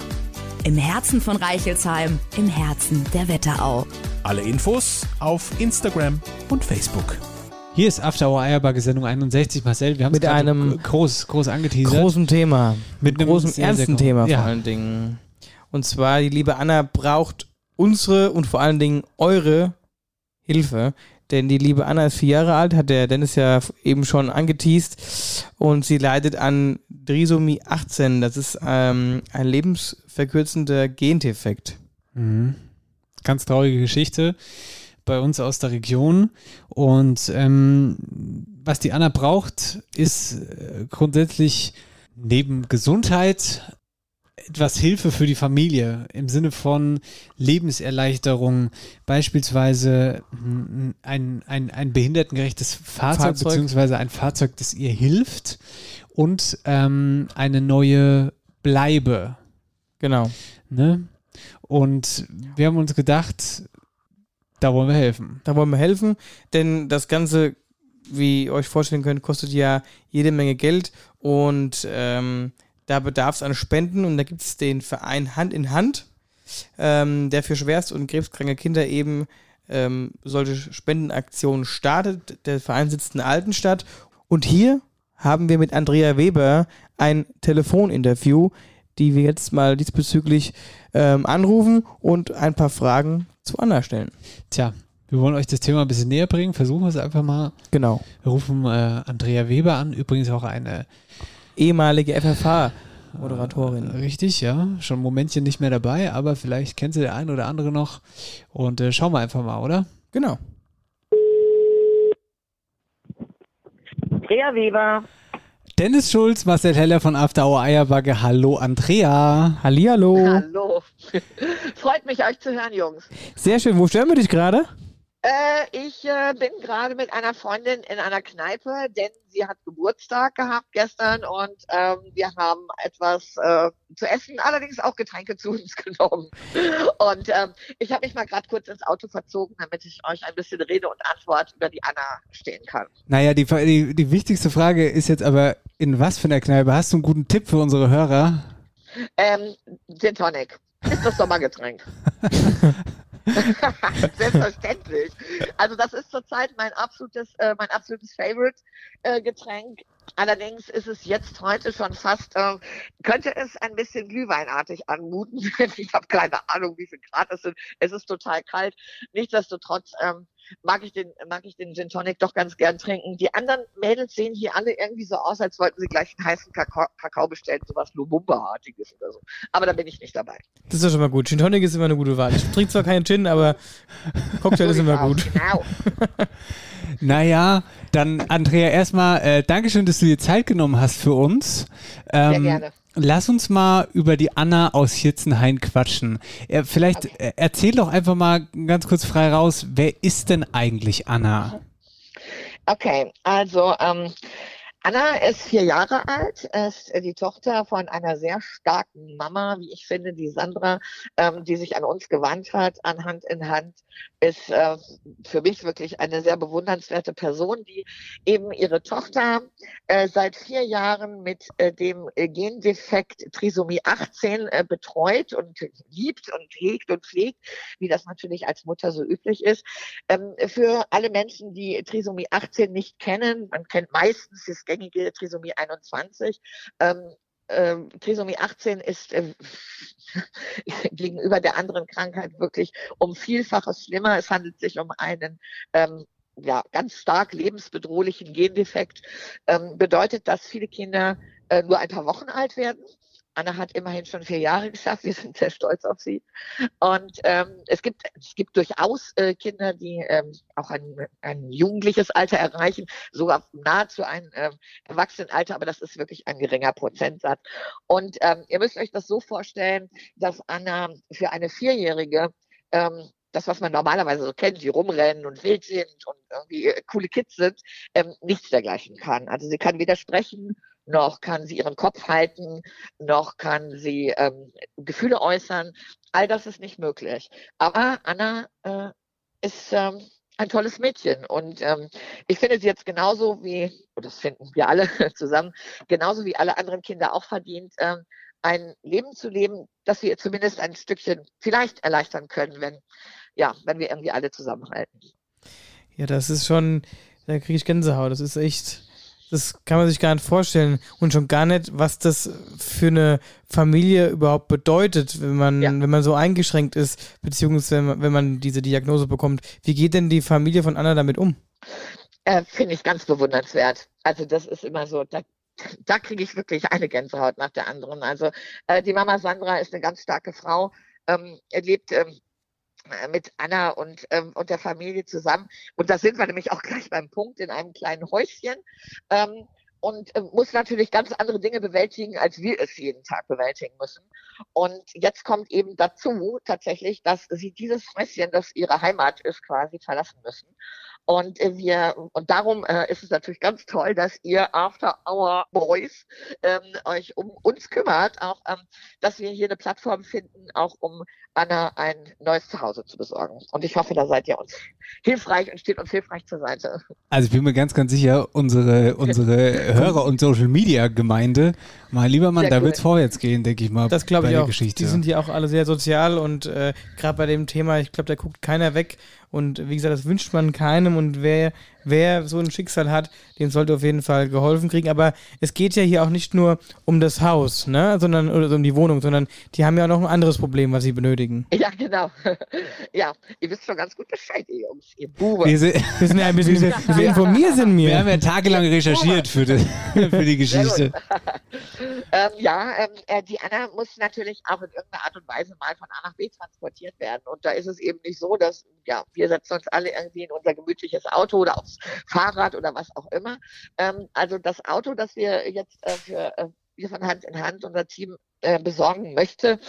Im Herzen von Reichelsheim, im Herzen der Wetterau. Alle Infos auf Instagram und Facebook. Hier ist After Hour Eierbacke Sendung 61. Marcel, wir haben Mit es gerade einem groß, groß angeteasert. Großen Thema. Mit einem großen, sehr, sehr ernsten gro- Thema Ja. vor allen Dingen. Und zwar, die liebe Anna braucht unsere und vor allen Dingen eure Hilfe. Denn die liebe Anna ist vier Jahre alt, hat der Dennis ja eben schon angeteased. Und sie leidet an Trisomie 18. Das ist ähm, ein lebensverkürzender Gendefekt. Mhm. Ganz traurige Geschichte bei uns aus der Region. Und ähm, was die Anna braucht, ist äh, grundsätzlich neben Gesundheit etwas Hilfe für die Familie im Sinne von Lebenserleichterung, beispielsweise mm, ein, ein, ein behindertengerechtes Fahrzeug, Fahrzeug. beziehungsweise ein Fahrzeug, das ihr hilft und ähm, eine neue Bleibe. Genau. Ne? Und wir haben uns gedacht, da wollen wir helfen. Da wollen wir helfen, denn das Ganze, wie ihr euch vorstellen könnt, kostet ja jede Menge Geld und ähm, da bedarf es an Spenden und da gibt es den Verein Hand in Hand, ähm, der für schwerst- und krebskranke Kinder eben ähm, solche Spendenaktionen startet. Der Verein sitzt in Altenstadt und hier haben wir mit Andrea Weber ein Telefoninterview, die wir jetzt mal diesbezüglich ähm, anrufen und ein paar Fragen zu Anna stellen. Tja, wir wollen euch das Thema ein bisschen näher bringen. Versuchen wir es einfach mal. Genau. Wir rufen äh, Andrea Weber an, übrigens auch eine ehemalige FFH-Moderatorin. Richtig, ja. Schon ein Momentchen nicht mehr dabei, aber vielleicht kennt sie der ein oder andere noch. Und äh, schauen wir einfach mal, oder? Genau. Andrea Weber. Dennis Schulz, Marcel Heller von After Hour Eierbacke. Hallo, Andrea. Hallihallo. Hallo. Freut mich, euch zu hören, Jungs. Sehr schön. Wo stören wir dich gerade? Äh, ich äh, bin gerade mit einer Freundin in einer Kneipe, denn sie hat Geburtstag gehabt gestern und ähm, wir haben etwas äh, zu essen, allerdings auch Getränke zu uns genommen. Und ähm, ich habe mich mal gerade kurz ins Auto verzogen, damit ich euch ein bisschen Rede und Antwort über die Anna stehen kann. Naja, die, die, die wichtigste Frage ist jetzt aber, in was für einer Kneipe? Hast du einen guten Tipp für unsere Hörer? Ähm, Gin Tonic ist das Sommergetränk. Selbstverständlich. Also das ist zurzeit mein absolutes, äh, mein absolutes Favorite äh, Getränk. Allerdings ist es jetzt heute schon fast, äh, könnte es ein bisschen glühweinartig anmuten. ich habe keine Ahnung, wie viel Grad es sind. Es ist total kalt. Nichtsdestotrotz ähm, mag ich den, mag ich den Gin Tonic doch ganz gern trinken. Die anderen Mädels sehen hier alle irgendwie so aus, als wollten sie gleich einen heißen Kakao, Kakao bestellen, sowas Lumumba-artiges oder so. Aber da bin ich nicht dabei. Das ist doch schon mal gut. Gin Tonic ist immer eine gute Wahl. Ich trinke zwar keinen Gin, aber Cocktail ist immer gut. Genau. Naja, dann Andrea, erstmal äh, Dankeschön, dass du dir Zeit genommen hast für uns. Ähm, gerne. Lass uns mal über die Anna aus Hirzenhain quatschen. Vielleicht äh, erzähl doch einfach mal ganz kurz frei raus, wer ist denn eigentlich Anna? Okay, also ähm, Anna ist vier Jahre alt, ist äh, die Tochter von einer sehr starken Mama, wie ich finde, die Sandra, ähm, die sich an uns gewandt hat, an Hand in Hand, ist äh, für mich wirklich eine sehr bewundernswerte Person, die eben ihre Tochter äh, seit vier Jahren mit äh, dem äh, Gendefekt Trisomie 18 äh, betreut und liebt und hegt und pflegt, wie das natürlich als Mutter so üblich ist. Ähm, für alle Menschen, die Trisomie 18 nicht kennen, man kennt meistens das gängige Trisomie 21. Ähm, ähm, Trisomie 18 ist äh, gegenüber der anderen Krankheit wirklich um Vielfaches schlimmer. Es handelt sich um einen ähm, ja, ganz stark lebensbedrohlichen Gendefekt. Ähm, bedeutet, dass viele Kinder äh, nur ein paar Wochen alt werden. Anna hat immerhin schon vier Jahre geschafft. Wir sind sehr stolz auf sie. Und ähm, es gibt es gibt durchaus äh, Kinder, die ähm, auch ein, ein jugendliches Alter erreichen, sogar nahezu ein ähm, Erwachsenenalter, aber das ist wirklich ein geringer Prozentsatz. Und ähm, ihr müsst euch das so vorstellen, dass Anna für eine Vierjährige ähm, das, was man normalerweise so kennt, die rumrennen und wild sind und irgendwie äh, coole Kids sind, ähm, nichts dergleichen kann. Also sie kann weder sprechen, noch kann sie ihren Kopf halten, noch kann sie ähm, Gefühle äußern. All das ist nicht möglich. Aber Anna äh, ist ähm, ein tolles Mädchen und ähm, ich finde sie jetzt genauso wie, das finden wir alle zusammen, genauso wie alle anderen Kinder auch verdient, ähm, ein Leben zu leben, das wir zumindest ein Stückchen vielleicht erleichtern können, wenn, ja, wenn wir irgendwie alle zusammenhalten. Ja, das ist schon, da kriege ich Gänsehaut. Das ist echt, das kann man sich gar nicht vorstellen. Und schon gar nicht, was das für eine Familie überhaupt bedeutet, wenn man, wenn man so eingeschränkt ist, beziehungsweise wenn man, wenn man diese Diagnose bekommt. Wie geht denn die Familie von Anna damit um? Äh, Finde ich ganz bewundernswert. Also das ist immer so, da, da kriege ich wirklich eine Gänsehaut nach der anderen. Also äh, die Mama Sandra ist eine ganz starke Frau, ähm, lebt ähm, mit Anna und, ähm, und der Familie zusammen. Und da sind wir nämlich auch gleich beim Punkt in einem kleinen Häuschen. Ähm, und äh, muss natürlich ganz andere Dinge bewältigen, als wir es jeden Tag bewältigen müssen. Und jetzt kommt eben dazu tatsächlich, dass sie dieses Häuschen, das ihre Heimat ist, quasi verlassen müssen. Und äh, wir und darum äh, ist es natürlich ganz toll, dass ihr After Hour Boys ähm, euch um uns kümmert, auch ähm, dass wir hier eine Plattform finden, auch um Anna ein neues Zuhause zu besorgen. Und ich hoffe, da seid ihr uns hilfreich und steht uns hilfreich zur Seite. Also ich bin mir ganz, ganz sicher, unsere, unsere Hörer und Social Media Gemeinde, mein lieber Mann, Sehr da cool. wird's vorwärts gehen, denke ich mal. Das glaube ich der auch. Geschichte. Die sind ja auch alle sehr sozial und äh, gerade bei dem Thema, ich glaube, da guckt keiner weg. Und wie gesagt, das wünscht man keinem. Und wer, wer so ein Schicksal hat, dem sollte auf jeden Fall geholfen kriegen. Aber es geht ja hier auch nicht nur um das Haus, ne, sondern oder um die Wohnung, sondern die haben ja auch noch ein anderes Problem, was sie benötigen. Ja, genau. ja, ihr wisst schon ganz gut Bescheid, ihr Jungs, ihr Buben. Wir sind, wir sind ja ein bisschen wir informiert sind wir. Wir haben ja tagelang recherchiert für die, für die Geschichte. ähm, ja, ähm, äh, die Anna muss natürlich auch in irgendeiner Art und Weise mal von A nach B transportiert werden. Und da ist es eben nicht so, dass ja, wir setzen uns alle irgendwie in unser gemütliches Auto oder aufs Fahrrad oder was auch immer. Ähm, also das Auto, das wir jetzt äh, für äh, wir von Hand in Hand unser Team äh, besorgen möchte,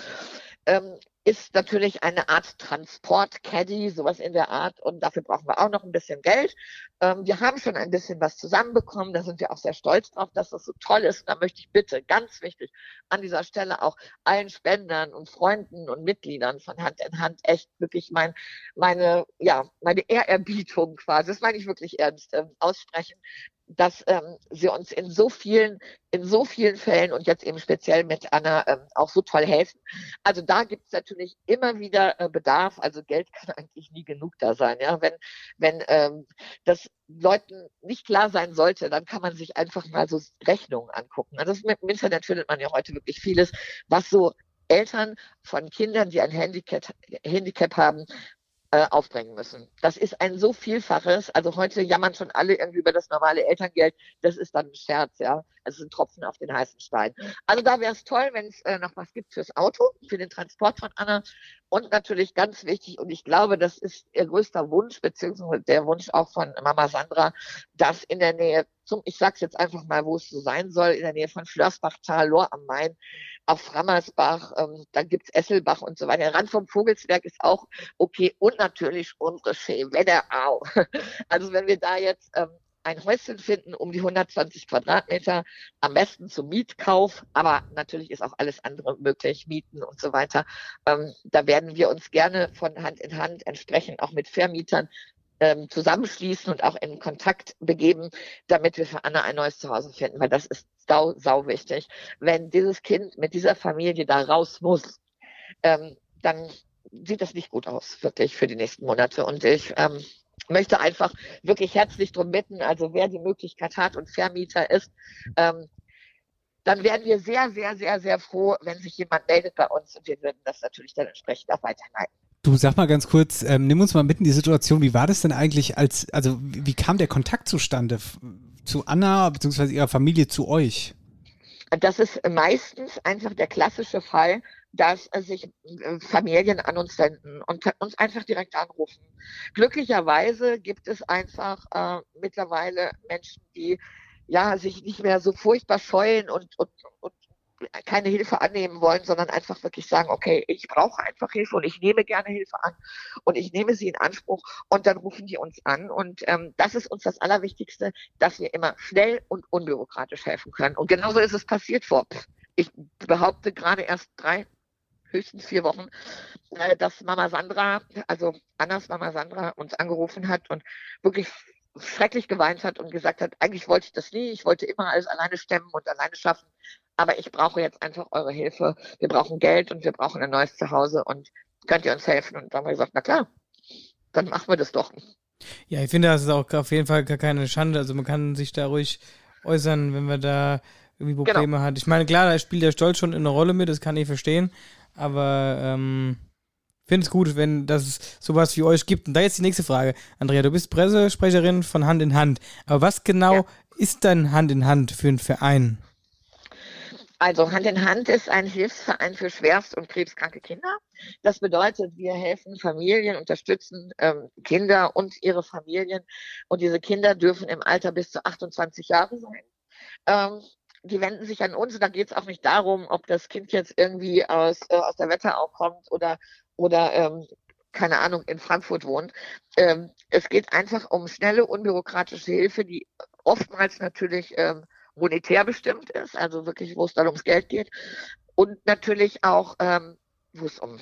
ähm, ist natürlich eine Art Transport-Caddy, sowas in der Art. Und dafür brauchen wir auch noch ein bisschen Geld. Ähm, wir haben schon ein bisschen was zusammenbekommen. Da sind wir auch sehr stolz drauf, dass das so toll ist. Und da möchte ich bitte, ganz wichtig, an dieser Stelle auch allen Spendern und Freunden und Mitgliedern von Hand in Hand echt wirklich mein, meine, ja, meine Ehrerbietung quasi, das meine ich wirklich ernst, ähm, aussprechen, dass ähm, sie uns in so vielen, in so vielen Fällen und jetzt eben speziell mit Anna ähm, auch so toll helfen. Also da gibt es natürlich immer wieder äh, Bedarf. Also Geld kann eigentlich nie genug da sein. Ja, wenn wenn ähm, das Leuten nicht klar sein sollte, dann kann man sich einfach mal so Rechnungen angucken. Also das dem Internet findet man ja heute wirklich vieles, was so Eltern von Kindern, die ein Handicap, Handicap haben, äh, aufbringen müssen. Das ist ein so Vielfaches. Also heute jammern schon alle irgendwie über das normale Elterngeld. Das ist dann ein Scherz, ja. Es ist ein Tropfen auf den heißen Stein. Also da wäre es toll, wenn es äh, noch was gibt fürs Auto, für den Transport von Anna. Und natürlich ganz wichtig, und ich glaube, das ist ihr größter Wunsch, beziehungsweise der Wunsch auch von Mama Sandra, dass in der Nähe zum, ich sag's jetzt einfach mal, wo es so sein soll, in der Nähe von Flörsbachtal, Lohr am Main, auf Rammersbach, ähm, dann gibt's Esselbach und so weiter. Der Rand vom Vogelsberg ist auch okay und natürlich unsere Wetterau. Also wenn wir da jetzt ähm, ein Häuschen finden um die 120 Quadratmeter, am besten zum Mietkauf, aber natürlich ist auch alles andere möglich, Mieten und so weiter. Ähm, da werden wir uns gerne von Hand in Hand entsprechend auch mit Vermietern ähm, zusammenschließen und auch in Kontakt begeben, damit wir für Anna ein neues Zuhause finden, weil das ist sau, sau wichtig. Wenn dieses Kind mit dieser Familie da raus muss, ähm, dann sieht das nicht gut aus, wirklich für die nächsten Monate. Und ich ähm, möchte einfach wirklich herzlich darum bitten, also wer die Möglichkeit hat und Vermieter ist, ähm, dann werden wir sehr, sehr, sehr, sehr froh, wenn sich jemand meldet bei uns und wir würden das natürlich dann entsprechend auch weiterleiten. Du sag mal ganz kurz, ähm, nimm uns mal mit in die Situation, wie war das denn eigentlich als, also wie, kam der Kontakt zustande zu Anna bzw. ihrer Familie zu euch? Das ist meistens einfach der klassische Fall, dass sich äh, Familien an uns wenden und uns einfach direkt anrufen. Glücklicherweise gibt es einfach äh, mittlerweile Menschen, die ja sich nicht mehr so furchtbar scheuen und, und, und keine Hilfe annehmen wollen, sondern einfach wirklich sagen, okay, ich brauche einfach Hilfe und ich nehme gerne Hilfe an und ich nehme sie in Anspruch und dann rufen die uns an. Und ähm, das ist uns das Allerwichtigste, dass wir immer schnell und unbürokratisch helfen können. Und genauso ist es passiert vor, ich behaupte gerade erst drei, höchstens vier Wochen, äh, dass Mama Sandra, also Annas Mama Sandra uns angerufen hat und wirklich schrecklich geweint hat und gesagt hat, eigentlich wollte ich das nie, ich wollte immer alles alleine stemmen und alleine schaffen, aber ich brauche jetzt einfach eure Hilfe. Wir brauchen Geld und wir brauchen ein neues Zuhause und könnt ihr uns helfen? Und dann haben wir gesagt, na klar, dann machen wir das doch. Ja, ich finde, das ist auch auf jeden Fall gar keine Schande. Also man kann sich da ruhig äußern, wenn man da irgendwie Genau. Probleme hat. Ich meine, klar, da spielt der Stolz schon eine Rolle mit, das kann ich verstehen, aber ähm, finde es gut, wenn das es sowas wie euch gibt. Und da jetzt die nächste Frage. Andrea, du bist Pressesprecherin von Hand in Hand. Aber was genau ist dann Hand in Hand für einen Verein? Also Hand in Hand ist ein Hilfsverein für schwerst- und krebskranke Kinder. Das bedeutet, wir helfen Familien, unterstützen ähm, Kinder und ihre Familien. Und diese Kinder dürfen im Alter bis zu 28 Jahre sein. Ähm, die wenden sich an uns. Und da geht es auch nicht darum, ob das Kind jetzt irgendwie aus, äh, aus der Wetterau kommt oder, oder ähm, keine Ahnung, in Frankfurt wohnt. Ähm, es geht einfach um schnelle, unbürokratische Hilfe, die oftmals natürlich ähm, monetär bestimmt ist, also wirklich, wo es dann ums Geld geht. Und natürlich auch, ähm, wo es um,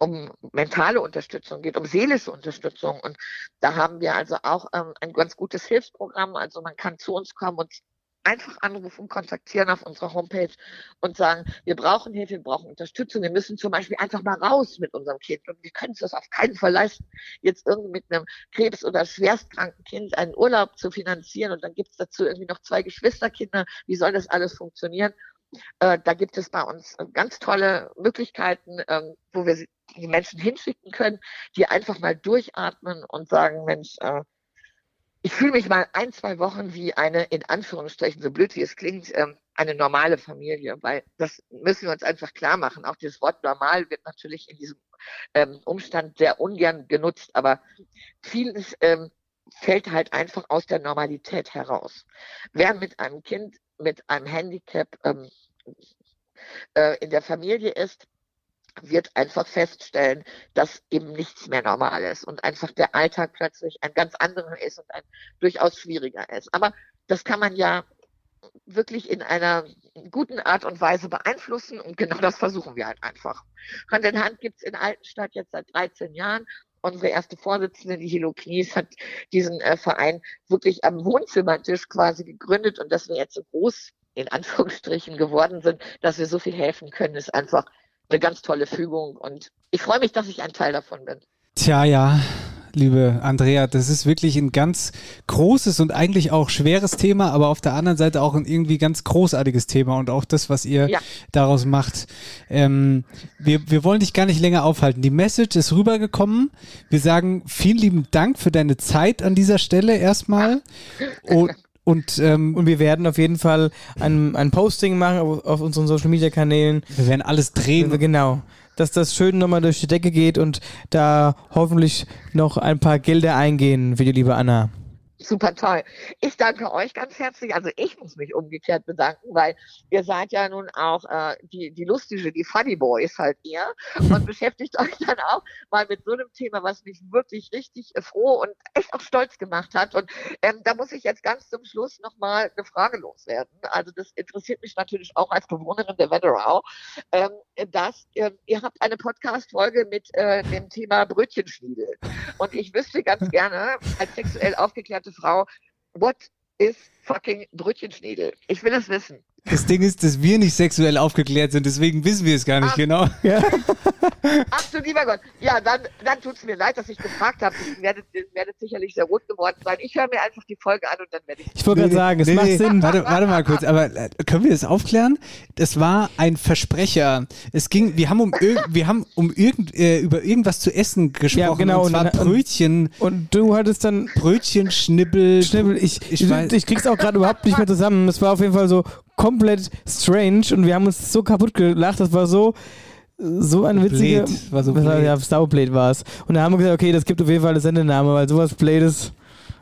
um mentale Unterstützung geht, um seelische Unterstützung. Und da haben wir also auch ähm, ein ganz gutes Hilfsprogramm. Also man kann zu uns kommen und einfach anrufen, kontaktieren auf unserer Homepage und sagen, wir brauchen Hilfe, wir brauchen Unterstützung, wir müssen zum Beispiel einfach mal raus mit unserem Kind und wir können es das auf keinen Fall leisten, jetzt irgendwie mit einem Krebs- oder schwerstkranken Kind einen Urlaub zu finanzieren und dann gibt es dazu irgendwie noch zwei Geschwisterkinder, wie soll das alles funktionieren? Äh, da gibt es bei uns äh, ganz tolle Möglichkeiten, ähm, wo wir die Menschen hinschicken können, die einfach mal durchatmen und sagen, Mensch, äh, ich fühle mich mal ein, zwei Wochen wie eine, in Anführungsstrichen, so blöd wie es klingt, ähm, eine normale Familie, weil das müssen wir uns einfach klar machen. Auch dieses Wort normal wird natürlich in diesem ähm, Umstand sehr ungern genutzt, aber vieles ähm, fällt halt einfach aus der Normalität heraus. Wer mit einem Kind mit einem Handicap ähm, äh, in der Familie ist, wird einfach feststellen, dass eben nichts mehr normal ist und einfach der Alltag plötzlich ein ganz anderer ist und ein durchaus schwieriger ist. Aber das kann man ja wirklich in einer guten Art und Weise beeinflussen und genau das versuchen wir halt einfach. Hand in Hand gibt's in Altenstadt jetzt seit 13 Jahren. Unsere erste Vorsitzende, die Hilo Knies, hat diesen äh, Verein wirklich am Wohnzimmertisch quasi gegründet und dass wir jetzt so groß in Anführungsstrichen geworden sind, dass wir so viel helfen können, ist einfach eine ganz tolle Fügung und ich freue mich, dass ich ein Teil davon bin. Tja, ja. liebe Andrea. Das ist wirklich ein ganz großes und eigentlich auch schweres Thema, aber auf der anderen Seite auch ein irgendwie ganz großartiges Thema und auch das, was ihr Ja. daraus macht. Ähm, wir, wir wollen dich gar nicht länger aufhalten. Die Message ist rübergekommen. Wir sagen vielen lieben Dank für deine Zeit an dieser Stelle erstmal. Und, und, ähm, Und wir werden auf jeden Fall ein, ein Posting machen auf, auf unseren Social Media Kanälen. wir werden alles drehen. Genau. Dass das schön nochmal durch die Decke geht und da hoffentlich noch ein paar Gelder eingehen für die liebe Anna. Super toll. Ich danke euch ganz herzlich. Also ich muss mich umgekehrt bedanken, weil ihr seid ja nun auch äh, die, die lustige, die Funny Boys halt ihr und beschäftigt euch dann auch mal mit so einem Thema, was mich wirklich richtig äh, froh und echt auch stolz gemacht hat. Und ähm, da muss ich jetzt ganz zum Schluss nochmal eine Frage loswerden. Also das interessiert mich natürlich auch als Bewohnerin der Wetterau, ähm, dass ähm, ihr habt eine Podcast-Folge mit äh, dem Thema Brötchenschniedel. Und ich wüsste ganz gerne, als sexuell aufgeklärte Frau, what is fucking Brötchenschniedel? Ich will es wissen. Das Ding ist, dass wir nicht sexuell aufgeklärt sind, deswegen wissen wir es gar nicht genau. Ach du lieber Gott. Ja, dann, dann tut es mir leid, dass ich gefragt habe. Ich werde, werdet sicherlich sehr rot geworden sein. Ich höre mir einfach die Folge an und dann werde ich. Ich wollte gerade sagen, es Nee, macht nee, Sinn. Warte, warte mal kurz, aber äh, können wir das aufklären? Das war ein Versprecher. Es ging, wir haben um, ir- wir haben um irgend, äh, über irgendwas zu essen gesprochen. Ja, genau, Und und zwar dann- Brötchen. Und du hattest dann Brötchen, Schnibbel. Schnibbel, ich, Ich ich, weiß- ich krieg's auch gerade überhaupt nicht mehr zusammen. Es war auf jeden Fall so komplett strange und wir haben uns so kaputt gelacht. Das war so, so eine witzige. Blöd. War so das blöd. ja, Saublade war es. Und da haben wir gesagt, okay, das gibt auf jeden Fall eine Sendename, weil sowas Blades.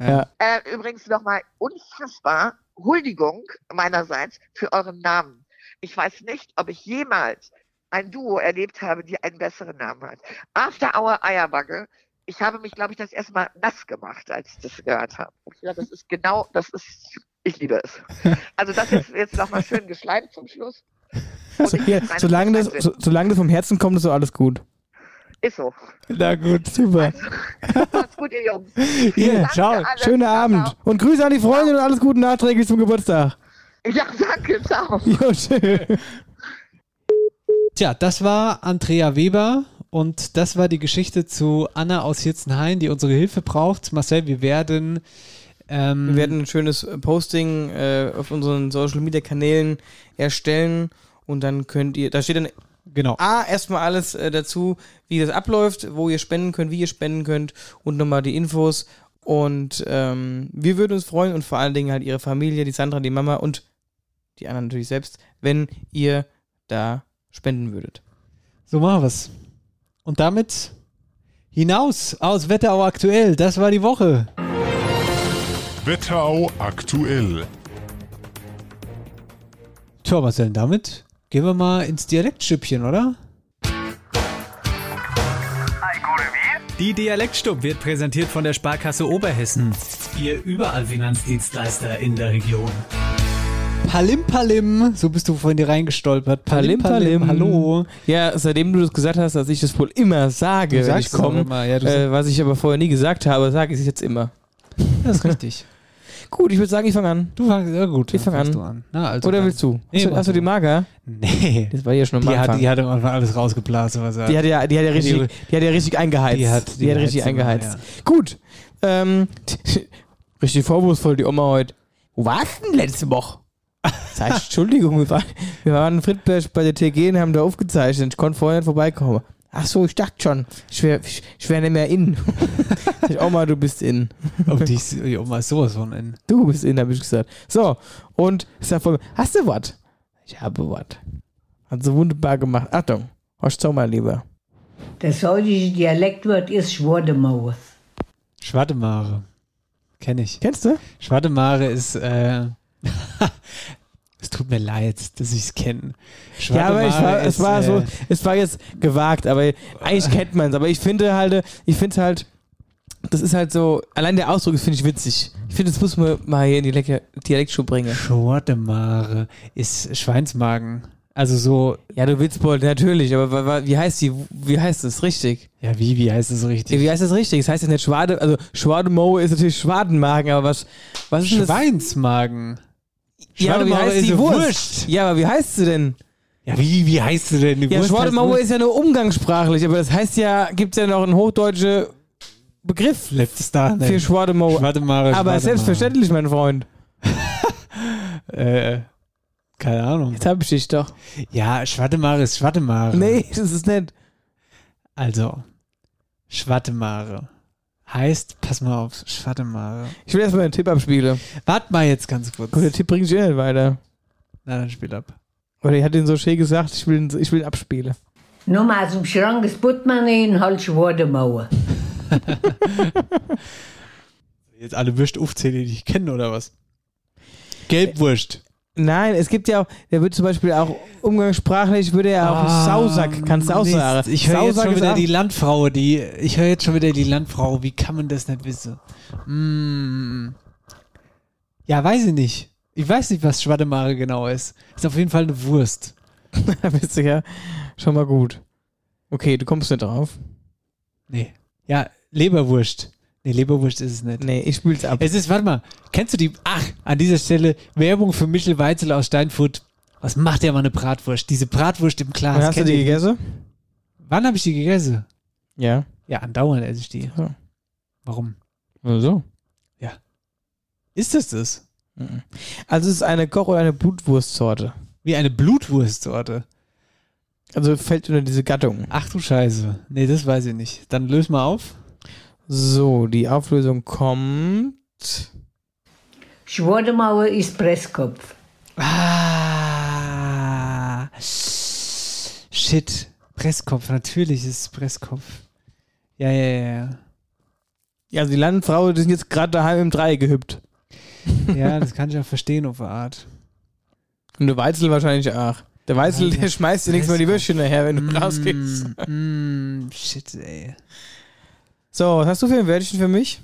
Ja. Äh, übrigens nochmal unfassbar Huldigung meinerseits für euren Namen. Ich weiß nicht, ob ich jemals ein Duo erlebt habe, die einen besseren Namen hat. After Hour Eierbagge. Ich habe mich, glaube ich, das erste Mal nass gemacht, als ich das gehört habe. Ich dachte, das ist genau, das ist, ich liebe es. Also das ist jetzt nochmal schön geschleimt zum Schluss. So, hier, solange, das, so, solange das vom Herzen kommt, ist so alles gut. Ist so. Na gut, super. Macht's gut, ihr Jungs. Hier, Danke, ciao. Schönen Ciao, Abend. Und Grüße an die Freundin und alles Gute nachträglich zum Geburtstag. Ja, danke, ciao. Jo, schön. Tja, das war Andrea Weber und das war die Geschichte zu Anna aus Hirzenhain, die unsere Hilfe braucht. Marcel, wir werden ähm, Wir werden ein schönes Posting äh, auf unseren Social Media Kanälen erstellen und dann könnt ihr, da steht dann genau. A, erstmal alles äh, dazu, wie das abläuft, wo ihr spenden könnt, wie ihr spenden könnt und nochmal die Infos. Und ähm, wir würden uns freuen und vor allen Dingen halt ihre Familie, die Sandra, die Mama und die anderen natürlich selbst, wenn ihr da spenden würdet. So machen wir's. Und damit hinaus aus Wetterau aktuell. Das war die Woche. Wetterau aktuell. Tja, Marcel, damit gehen wir mal ins Dialektstüppchen, oder? Die Dialektstub wird präsentiert von der Sparkasse Oberhessen. Ihr überall Finanzdienstleister in der Region. Palim Palim, so bist du vorhin hier reingestolpert. Palim, Palim. hallo. Ja, seitdem du das gesagt hast, dass ich das wohl immer sage, Du wenn ich komme, immer, ja, äh, was ich aber vorher nie gesagt habe, sage ich es jetzt immer. Das ist richtig. Gut, ich würde sagen, ich fange an. Du fangst, ja gut. Ich fange an. An. Na, also Oder dann. willst du? Nee, hast, du- hast du die du. Marker? Nee. Das war ja schon am Die hat, die hat am Anfang alles rausgeblasen, was er Die hat ja, die hat ja richtig, die hat ja richtig eingeheizt. Die hat- die die hat richtig eingeheizt. Gut. Ähm, richtig vorwurfsvoll die Oma heute. Wo warst du denn letzte Woche? Das heißt, Entschuldigung, wir waren, wir waren in Friedberg bei der TG und haben da aufgezeichnet. Ich konnte vorher nicht vorbeikommen. Ach so, ich dachte schon. Ich wäre ich, wär nicht mehr in. Ich, Oma, du bist in. Aber die, ist- die Oma ist sowas von in. Du bist in, habe ich gesagt. So, und ich sag vor mir, hast du was? Ich habe was. Hat sie wunderbar gemacht. Achtung, hast du mal lieber. Das heutige Dialektwort ist Schwordemauer. Schwademare. Kenn ich. Kennst du? Schwademare ist, äh, es tut mir leid, dass ich es kenne. Ja, aber ich war, es war äh, so, es war jetzt gewagt, aber eigentlich kennt man es. Aber ich finde halt, ich finde halt, das ist halt so, allein der Ausdruck finde ich witzig. Ich finde, das muss man mal hier in die Leck- Dialektschuh bringen. Schwademare ist Schweinsmagen. Also so. Ja, du Witzbold, natürlich, aber wie heißt die, wie heißt das richtig? Ja, wie, wie heißt das richtig? Wie heißt das richtig? Das heißt ja nicht Schwade, also Schwademoe ist natürlich Schwadenmagen, aber was, was ist denn das? Schweinsmagen. Ja, aber wie heißt ist die Wurst? Wurst. Ja, aber wie heißt sie denn? Ja, wie, wie heißt sie denn? Die Ja, Wurst. ist ja nur umgangssprachlich, aber das heißt ja, gibt es ja noch in Hochdeutsche Begriff Letztes da. für Schwademo. Schwademare, Aber selbstverständlich, mein Freund. Äh, keine Ahnung. Jetzt hab ich dich doch. Ja, Schwademare ist Schwademare. Nee, das ist nett. Also, Schwademare heißt, pass mal auf, Schwademare. Ich will erstmal einen Tipp abspielen. Warte mal jetzt ganz kurz. Gut, der Tipp bringt sich nicht weiter. Na, dann spiel ab. Oder ich hatte ihn so schön gesagt, ich will ihn, ich will abspielen. Nochmal aus dem Schrank das Portemonnaie und halt Schwademauer. Jetzt alle Würst aufzählen, die ich kenne, oder was? Gelbwurst. Nein, es gibt ja auch, der wird zum Beispiel auch umgangssprachlich, würde er auch Ah, Sausack, kannst du auch Mist. sagen. Ich höre jetzt schon wieder die Landfrau, die, ich höre jetzt schon wieder die Landfrau. Wie kann man das nicht wissen? Mm. Ja, weiß ich nicht. Ich weiß nicht, was Schwademare genau ist. Ist auf jeden Fall eine Wurst. Da bist du ja schon mal gut. Okay, du kommst nicht drauf. Nee. Ja, Leberwurst. Nee, Leberwurst ist es nicht. Nee, ich spül's ab. Es ist, warte mal, kennst du die, ach, an dieser Stelle Werbung für Michel Weitzel aus Steinfurt. Was macht der mal eine Bratwurst? Diese Bratwurst im Glas. Und hast du die gegessen? Wann habe ich die gegessen? Ja. Ja, andauernd esse ich die. Ja. Warum? Also. Ja. Ist das das? Also es ist eine Koch- oder eine Blutwurstsorte. Wie eine Blutwurstsorte. Also fällt unter diese Gattung. Ach du Scheiße. Nee, das weiß ich nicht. Dann löse mal auf. So, die Auflösung kommt. Schwademauer ist Presskopf. Ah. Shit. Presskopf, natürlich ist es Presskopf. Ja, ja, ja, ja. Ja, also die Landfrau, die sind jetzt gerade daheim im Dreieck gehüpft. Ja, das kann ich auch verstehen auf eine Art. Und der Weizel wahrscheinlich auch. Der Weizel, Alter, der schmeißt dir nichts mehr die Würstchen nachher, wenn du Mm, rausgehst. Mm, shit, ey. So, was hast du für ein Wörtchen für mich?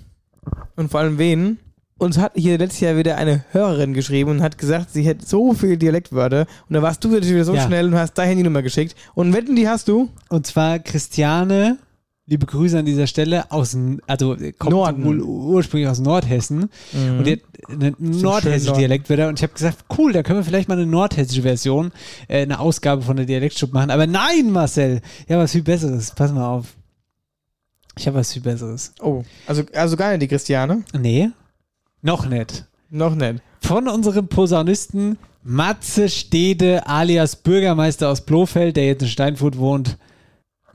Und vor allem wen? Uns hat hier letztes Jahr wieder eine Hörerin geschrieben und hat gesagt, sie hätte so viele Dialektwörter. Und da warst du natürlich wieder so Ja. schnell und hast deine Handynummer geschickt. Und wetten, die hast du? Und zwar Christiane, liebe Grüße an dieser Stelle, aus also kommt Norden. ursprünglich aus Nordhessen. Mhm. Und die hat eine nordhessische Norden. Dialektwörter. Und ich habe gesagt, cool, da können wir vielleicht mal eine nordhessische Version, äh, eine Ausgabe von der Dialektstub machen. Aber nein, Marcel, ja, was viel Besseres. Pass mal auf. Ich habe was viel Besseres. Oh, also, also gar nicht die Christiane? Nee, noch nicht. Noch nicht. Von unserem Posaunisten Matze Stede alias Bürgermeister aus Blofeld, der jetzt in Steinfurt wohnt.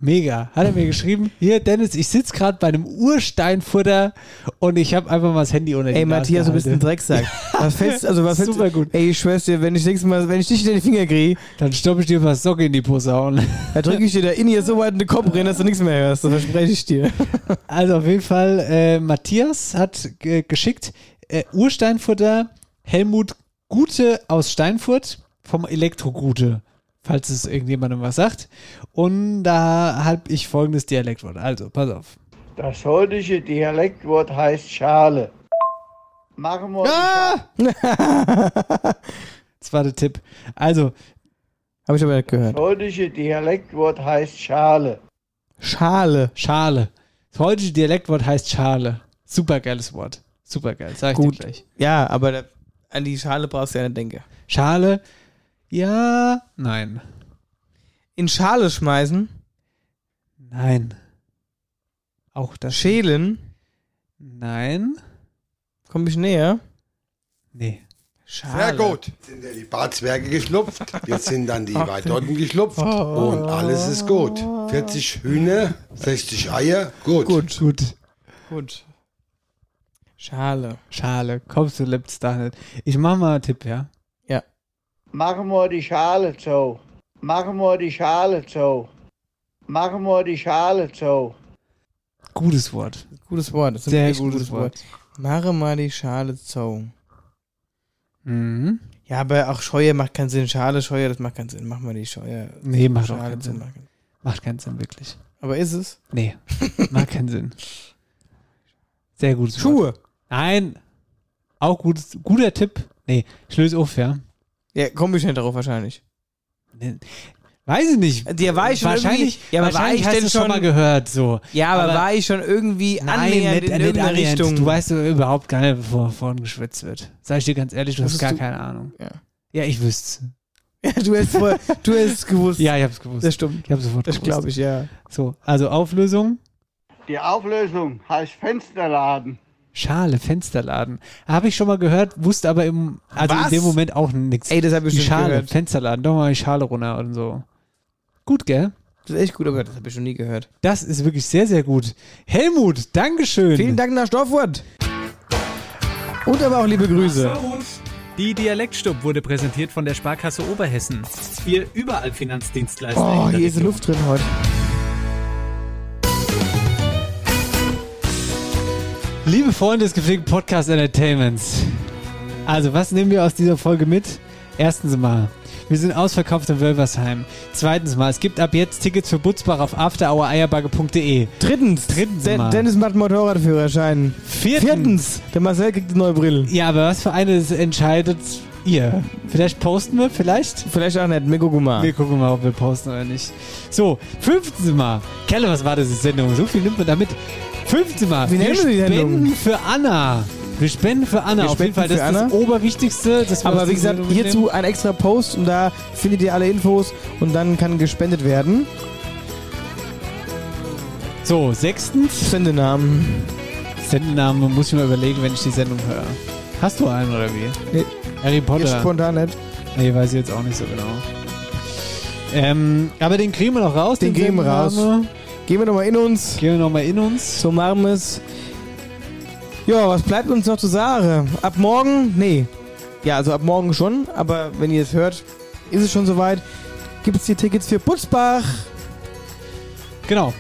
Mega. Hat er mir geschrieben, hier Dennis, ich sitze gerade bei einem Ursteinfutter und ich habe einfach mal das Handy unter die Ey, Matthias, du bist ein. Drecksack. Was fällst, also was fällst, Super gut. Ey, ich schwör's dir, wenn ich nächstes Mal, wenn ich dich in den Finger kriege, Dann stoppe ich dir was Socke in die Posaune. da drücke ich dir da in hier so weit in den Kopf rein, dass du nichts mehr hörst. Das verspreche ich dir. Also auf jeden Fall, äh, Matthias hat äh, geschickt, äh, Ursteinfutter Helmut Gute aus Steinfurt vom Elektrogute, falls es irgendjemandem was sagt. Und da habe ich folgendes Dialektwort. Also, pass auf. Das heutige Dialektwort heißt Schale. Machen wir Das war der Tipp. Also, Habe ich aber nicht das gehört. heutige Dialektwort heißt Schale. Schale. Schale. Das heutige Dialektwort heißt Schale. Super geiles Wort. Super geil, sag ich Gut. dir gleich. Ja, aber da, an die Schale brauchst du ja nicht denken. Schale, ja, nein. In Schale schmeißen, Nein. Auch das. schälen, Nein. komm ich näher. Nee. Sehr gut. Sind ja die Barzwerge geschlupft, jetzt sind dann die Weidotten geschlupft Oh. und alles ist gut. 40 Hühner, 60 Eier, gut. Gut. Gut. Gut. Schale. Schale. Kommst du lebst da nicht. Ich mach mal einen Tipp, ja? Machen wir die Schale zu. Machen wir die Schale zu. Machen wir die Schale zu. Gutes Wort. Gutes Wort. Das ist ein Sehr echt gutes Wort. Mache mal die Schale zu. Mhm. Ja, aber auch Scheue macht keinen Sinn. Schale, Scheue, das macht keinen Sinn. Mach mal die Scheue. Nee, macht auch Schale keinen zu Sinn. machen. Macht keinen Sinn, wirklich. Aber ist es? Nee. Macht keinen Sinn. Sehr gutes Wort. Schuhe. Nein. Auch gutes, guter Tipp. Nee, ich löse auf, ja. Ja, komme ich nicht darauf wahrscheinlich. Weiß ich nicht. Der war ich schon wahrscheinlich, irgendwie- ja, aber war wahrscheinlich ich hast du schon schon- mal gehört, so. Ja, aber, war ich schon irgendwie Nein, annähernd nicht, in nicht irgendeiner annähernd. Richtung? Du weißt doch überhaupt gar nicht, wovon geschwätzt wird. Sag ich dir ganz ehrlich, du hast Wusstest gar du- keine Ahnung. Ja. Ja, ich wüsste Ja, du hast voll, du hast es gewusst. Ja, ich hab's gewusst. Das stimmt. Ich habe sofort Das gewusst. glaube ich, ja. So, also Auflösung. Die Auflösung heißt Fensterladen. Schale, Fensterladen. Habe ich schon mal gehört, wusste aber im, also Was? in dem Moment auch nichts. Ey, das hab ich die schon Schale, gehört. Fensterladen, doch mal die Schale runter und so. Gut, gell? Das ist echt gut, aber das habe ich schon nie gehört. Das ist wirklich sehr, sehr gut. Helmut, Dankeschön. Vielen Dank nach Stoffwort. Und aber auch liebe Grüße. Die Dialektstub wurde präsentiert von der Sparkasse Oberhessen. Wir überall Finanzdienstleister. Oh, hier ist. Luft drin heute. Liebe Freunde des gepflegten Podcast Entertainments. Also, was nehmen wir aus dieser Folge mit? Erstens mal, wir sind ausverkauft in Wölversheim. Zweitens mal, es gibt ab jetzt Tickets für Butzbach auf afterhoureierbagge.de. Drittens, Drittens mal. Dennis macht Motorradführerschein. Viertens. Viertens, der Marcel kriegt eine neue Brille. Ja, aber was für eine entscheidet ihr? Vielleicht posten wir, vielleicht? Vielleicht auch nicht, wir gucken mal. Wir gucken mal, ob wir posten oder nicht. So, fünftens Mal. Kelle, was war das Sendung? So viel nimmt man damit. Fünftens Mal. Wie nennen wir die spenden für Anna. Wir spenden für Anna. Wir Auf jeden Fall, das ist Anna. das Oberwichtigste. Das Aber wie gesagt, hierzu ein extra Post und da findet ihr alle Infos und dann kann gespendet werden. So, sechstens. Sendenamen. Sendename muss ich mal überlegen, wenn ich die Sendung höre. Hast du einen oder wie? Nee. Harry Potter. Jetzt spontan nicht. Nee, weiß ich jetzt auch nicht so genau. Ähm, aber den kriegen wir noch raus. Den kriegen wir raus. Gehen wir nochmal in uns. Gehen wir nochmal in uns. So machen wir es. Ja, was bleibt uns noch zu sagen? Ab morgen? Nee. Ja, also ab morgen schon, aber wenn ihr es hört, ist es schon soweit. Gibt es die Tickets für Putzbach? Genau.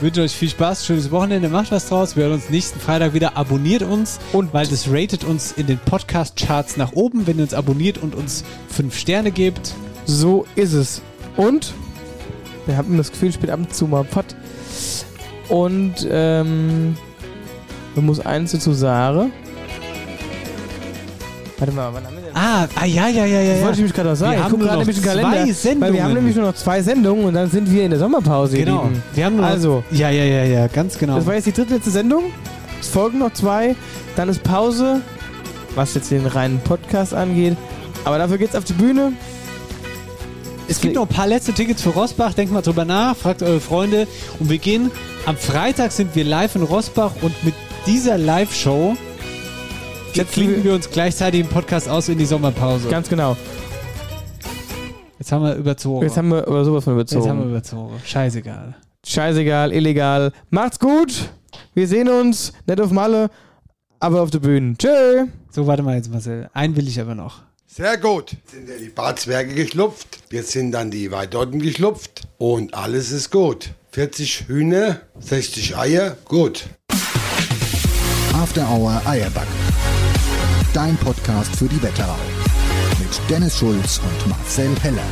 Wünsche euch viel Spaß, schönes Wochenende, macht was draus. Wir hören uns nächsten Freitag wieder. Abonniert uns, Und weil das ratet uns in den Podcast-Charts nach oben, wenn ihr uns abonniert und uns fünf Sterne gebt. So ist es. Und wir haben das Gefühl, bin ab und zu mal Pott. Und ähm, man muss eins dazu sagen. Warte mal, wann haben wir denn? Ah, ah ja, ja, ja, ja. Das ja. wollte ich nämlich gerade noch sagen. Wir Ich haben gucke gerade nämlich den Kalender. zwei Sendungen. Weil wir haben nämlich nur noch zwei Sendungen und dann sind wir in der Sommerpause. Genau. Lieben. Wir haben nur also, Ja, ja, ja, ja, ganz genau. das war jetzt die dritte letzte Sendung. Es folgen noch zwei. Dann ist Pause, was jetzt den reinen Podcast angeht. Aber dafür geht's auf die Bühne. Es gibt noch ein paar letzte Tickets für Rossbach. Denkt mal drüber nach, fragt eure Freunde. Und wir gehen, am Freitag sind wir live in Rossbach und mit dieser Live-Show klinken wir- uns gleichzeitig im Podcast aus in die Sommerpause. Ganz genau. Jetzt haben wir überzogen. Jetzt haben wir über sowas von überzogen. Jetzt haben wir überzogen. Scheißegal. Scheißegal, illegal. Macht's gut. Wir sehen uns. Nicht auf Malle, aber auf der Bühne. Tschö. So, warte mal jetzt, Marcel. Einen will ich aber noch. Sehr gut. Jetzt sind ja die Barzwerge geschlupft. Jetzt sind dann die Weidotten geschlupft. Und alles ist gut. 40 Hühner, 60 Eier, gut. After Hour Eierback. Dein Podcast für die Wetterau. Mit Dennis Schulz und Marcel Heller.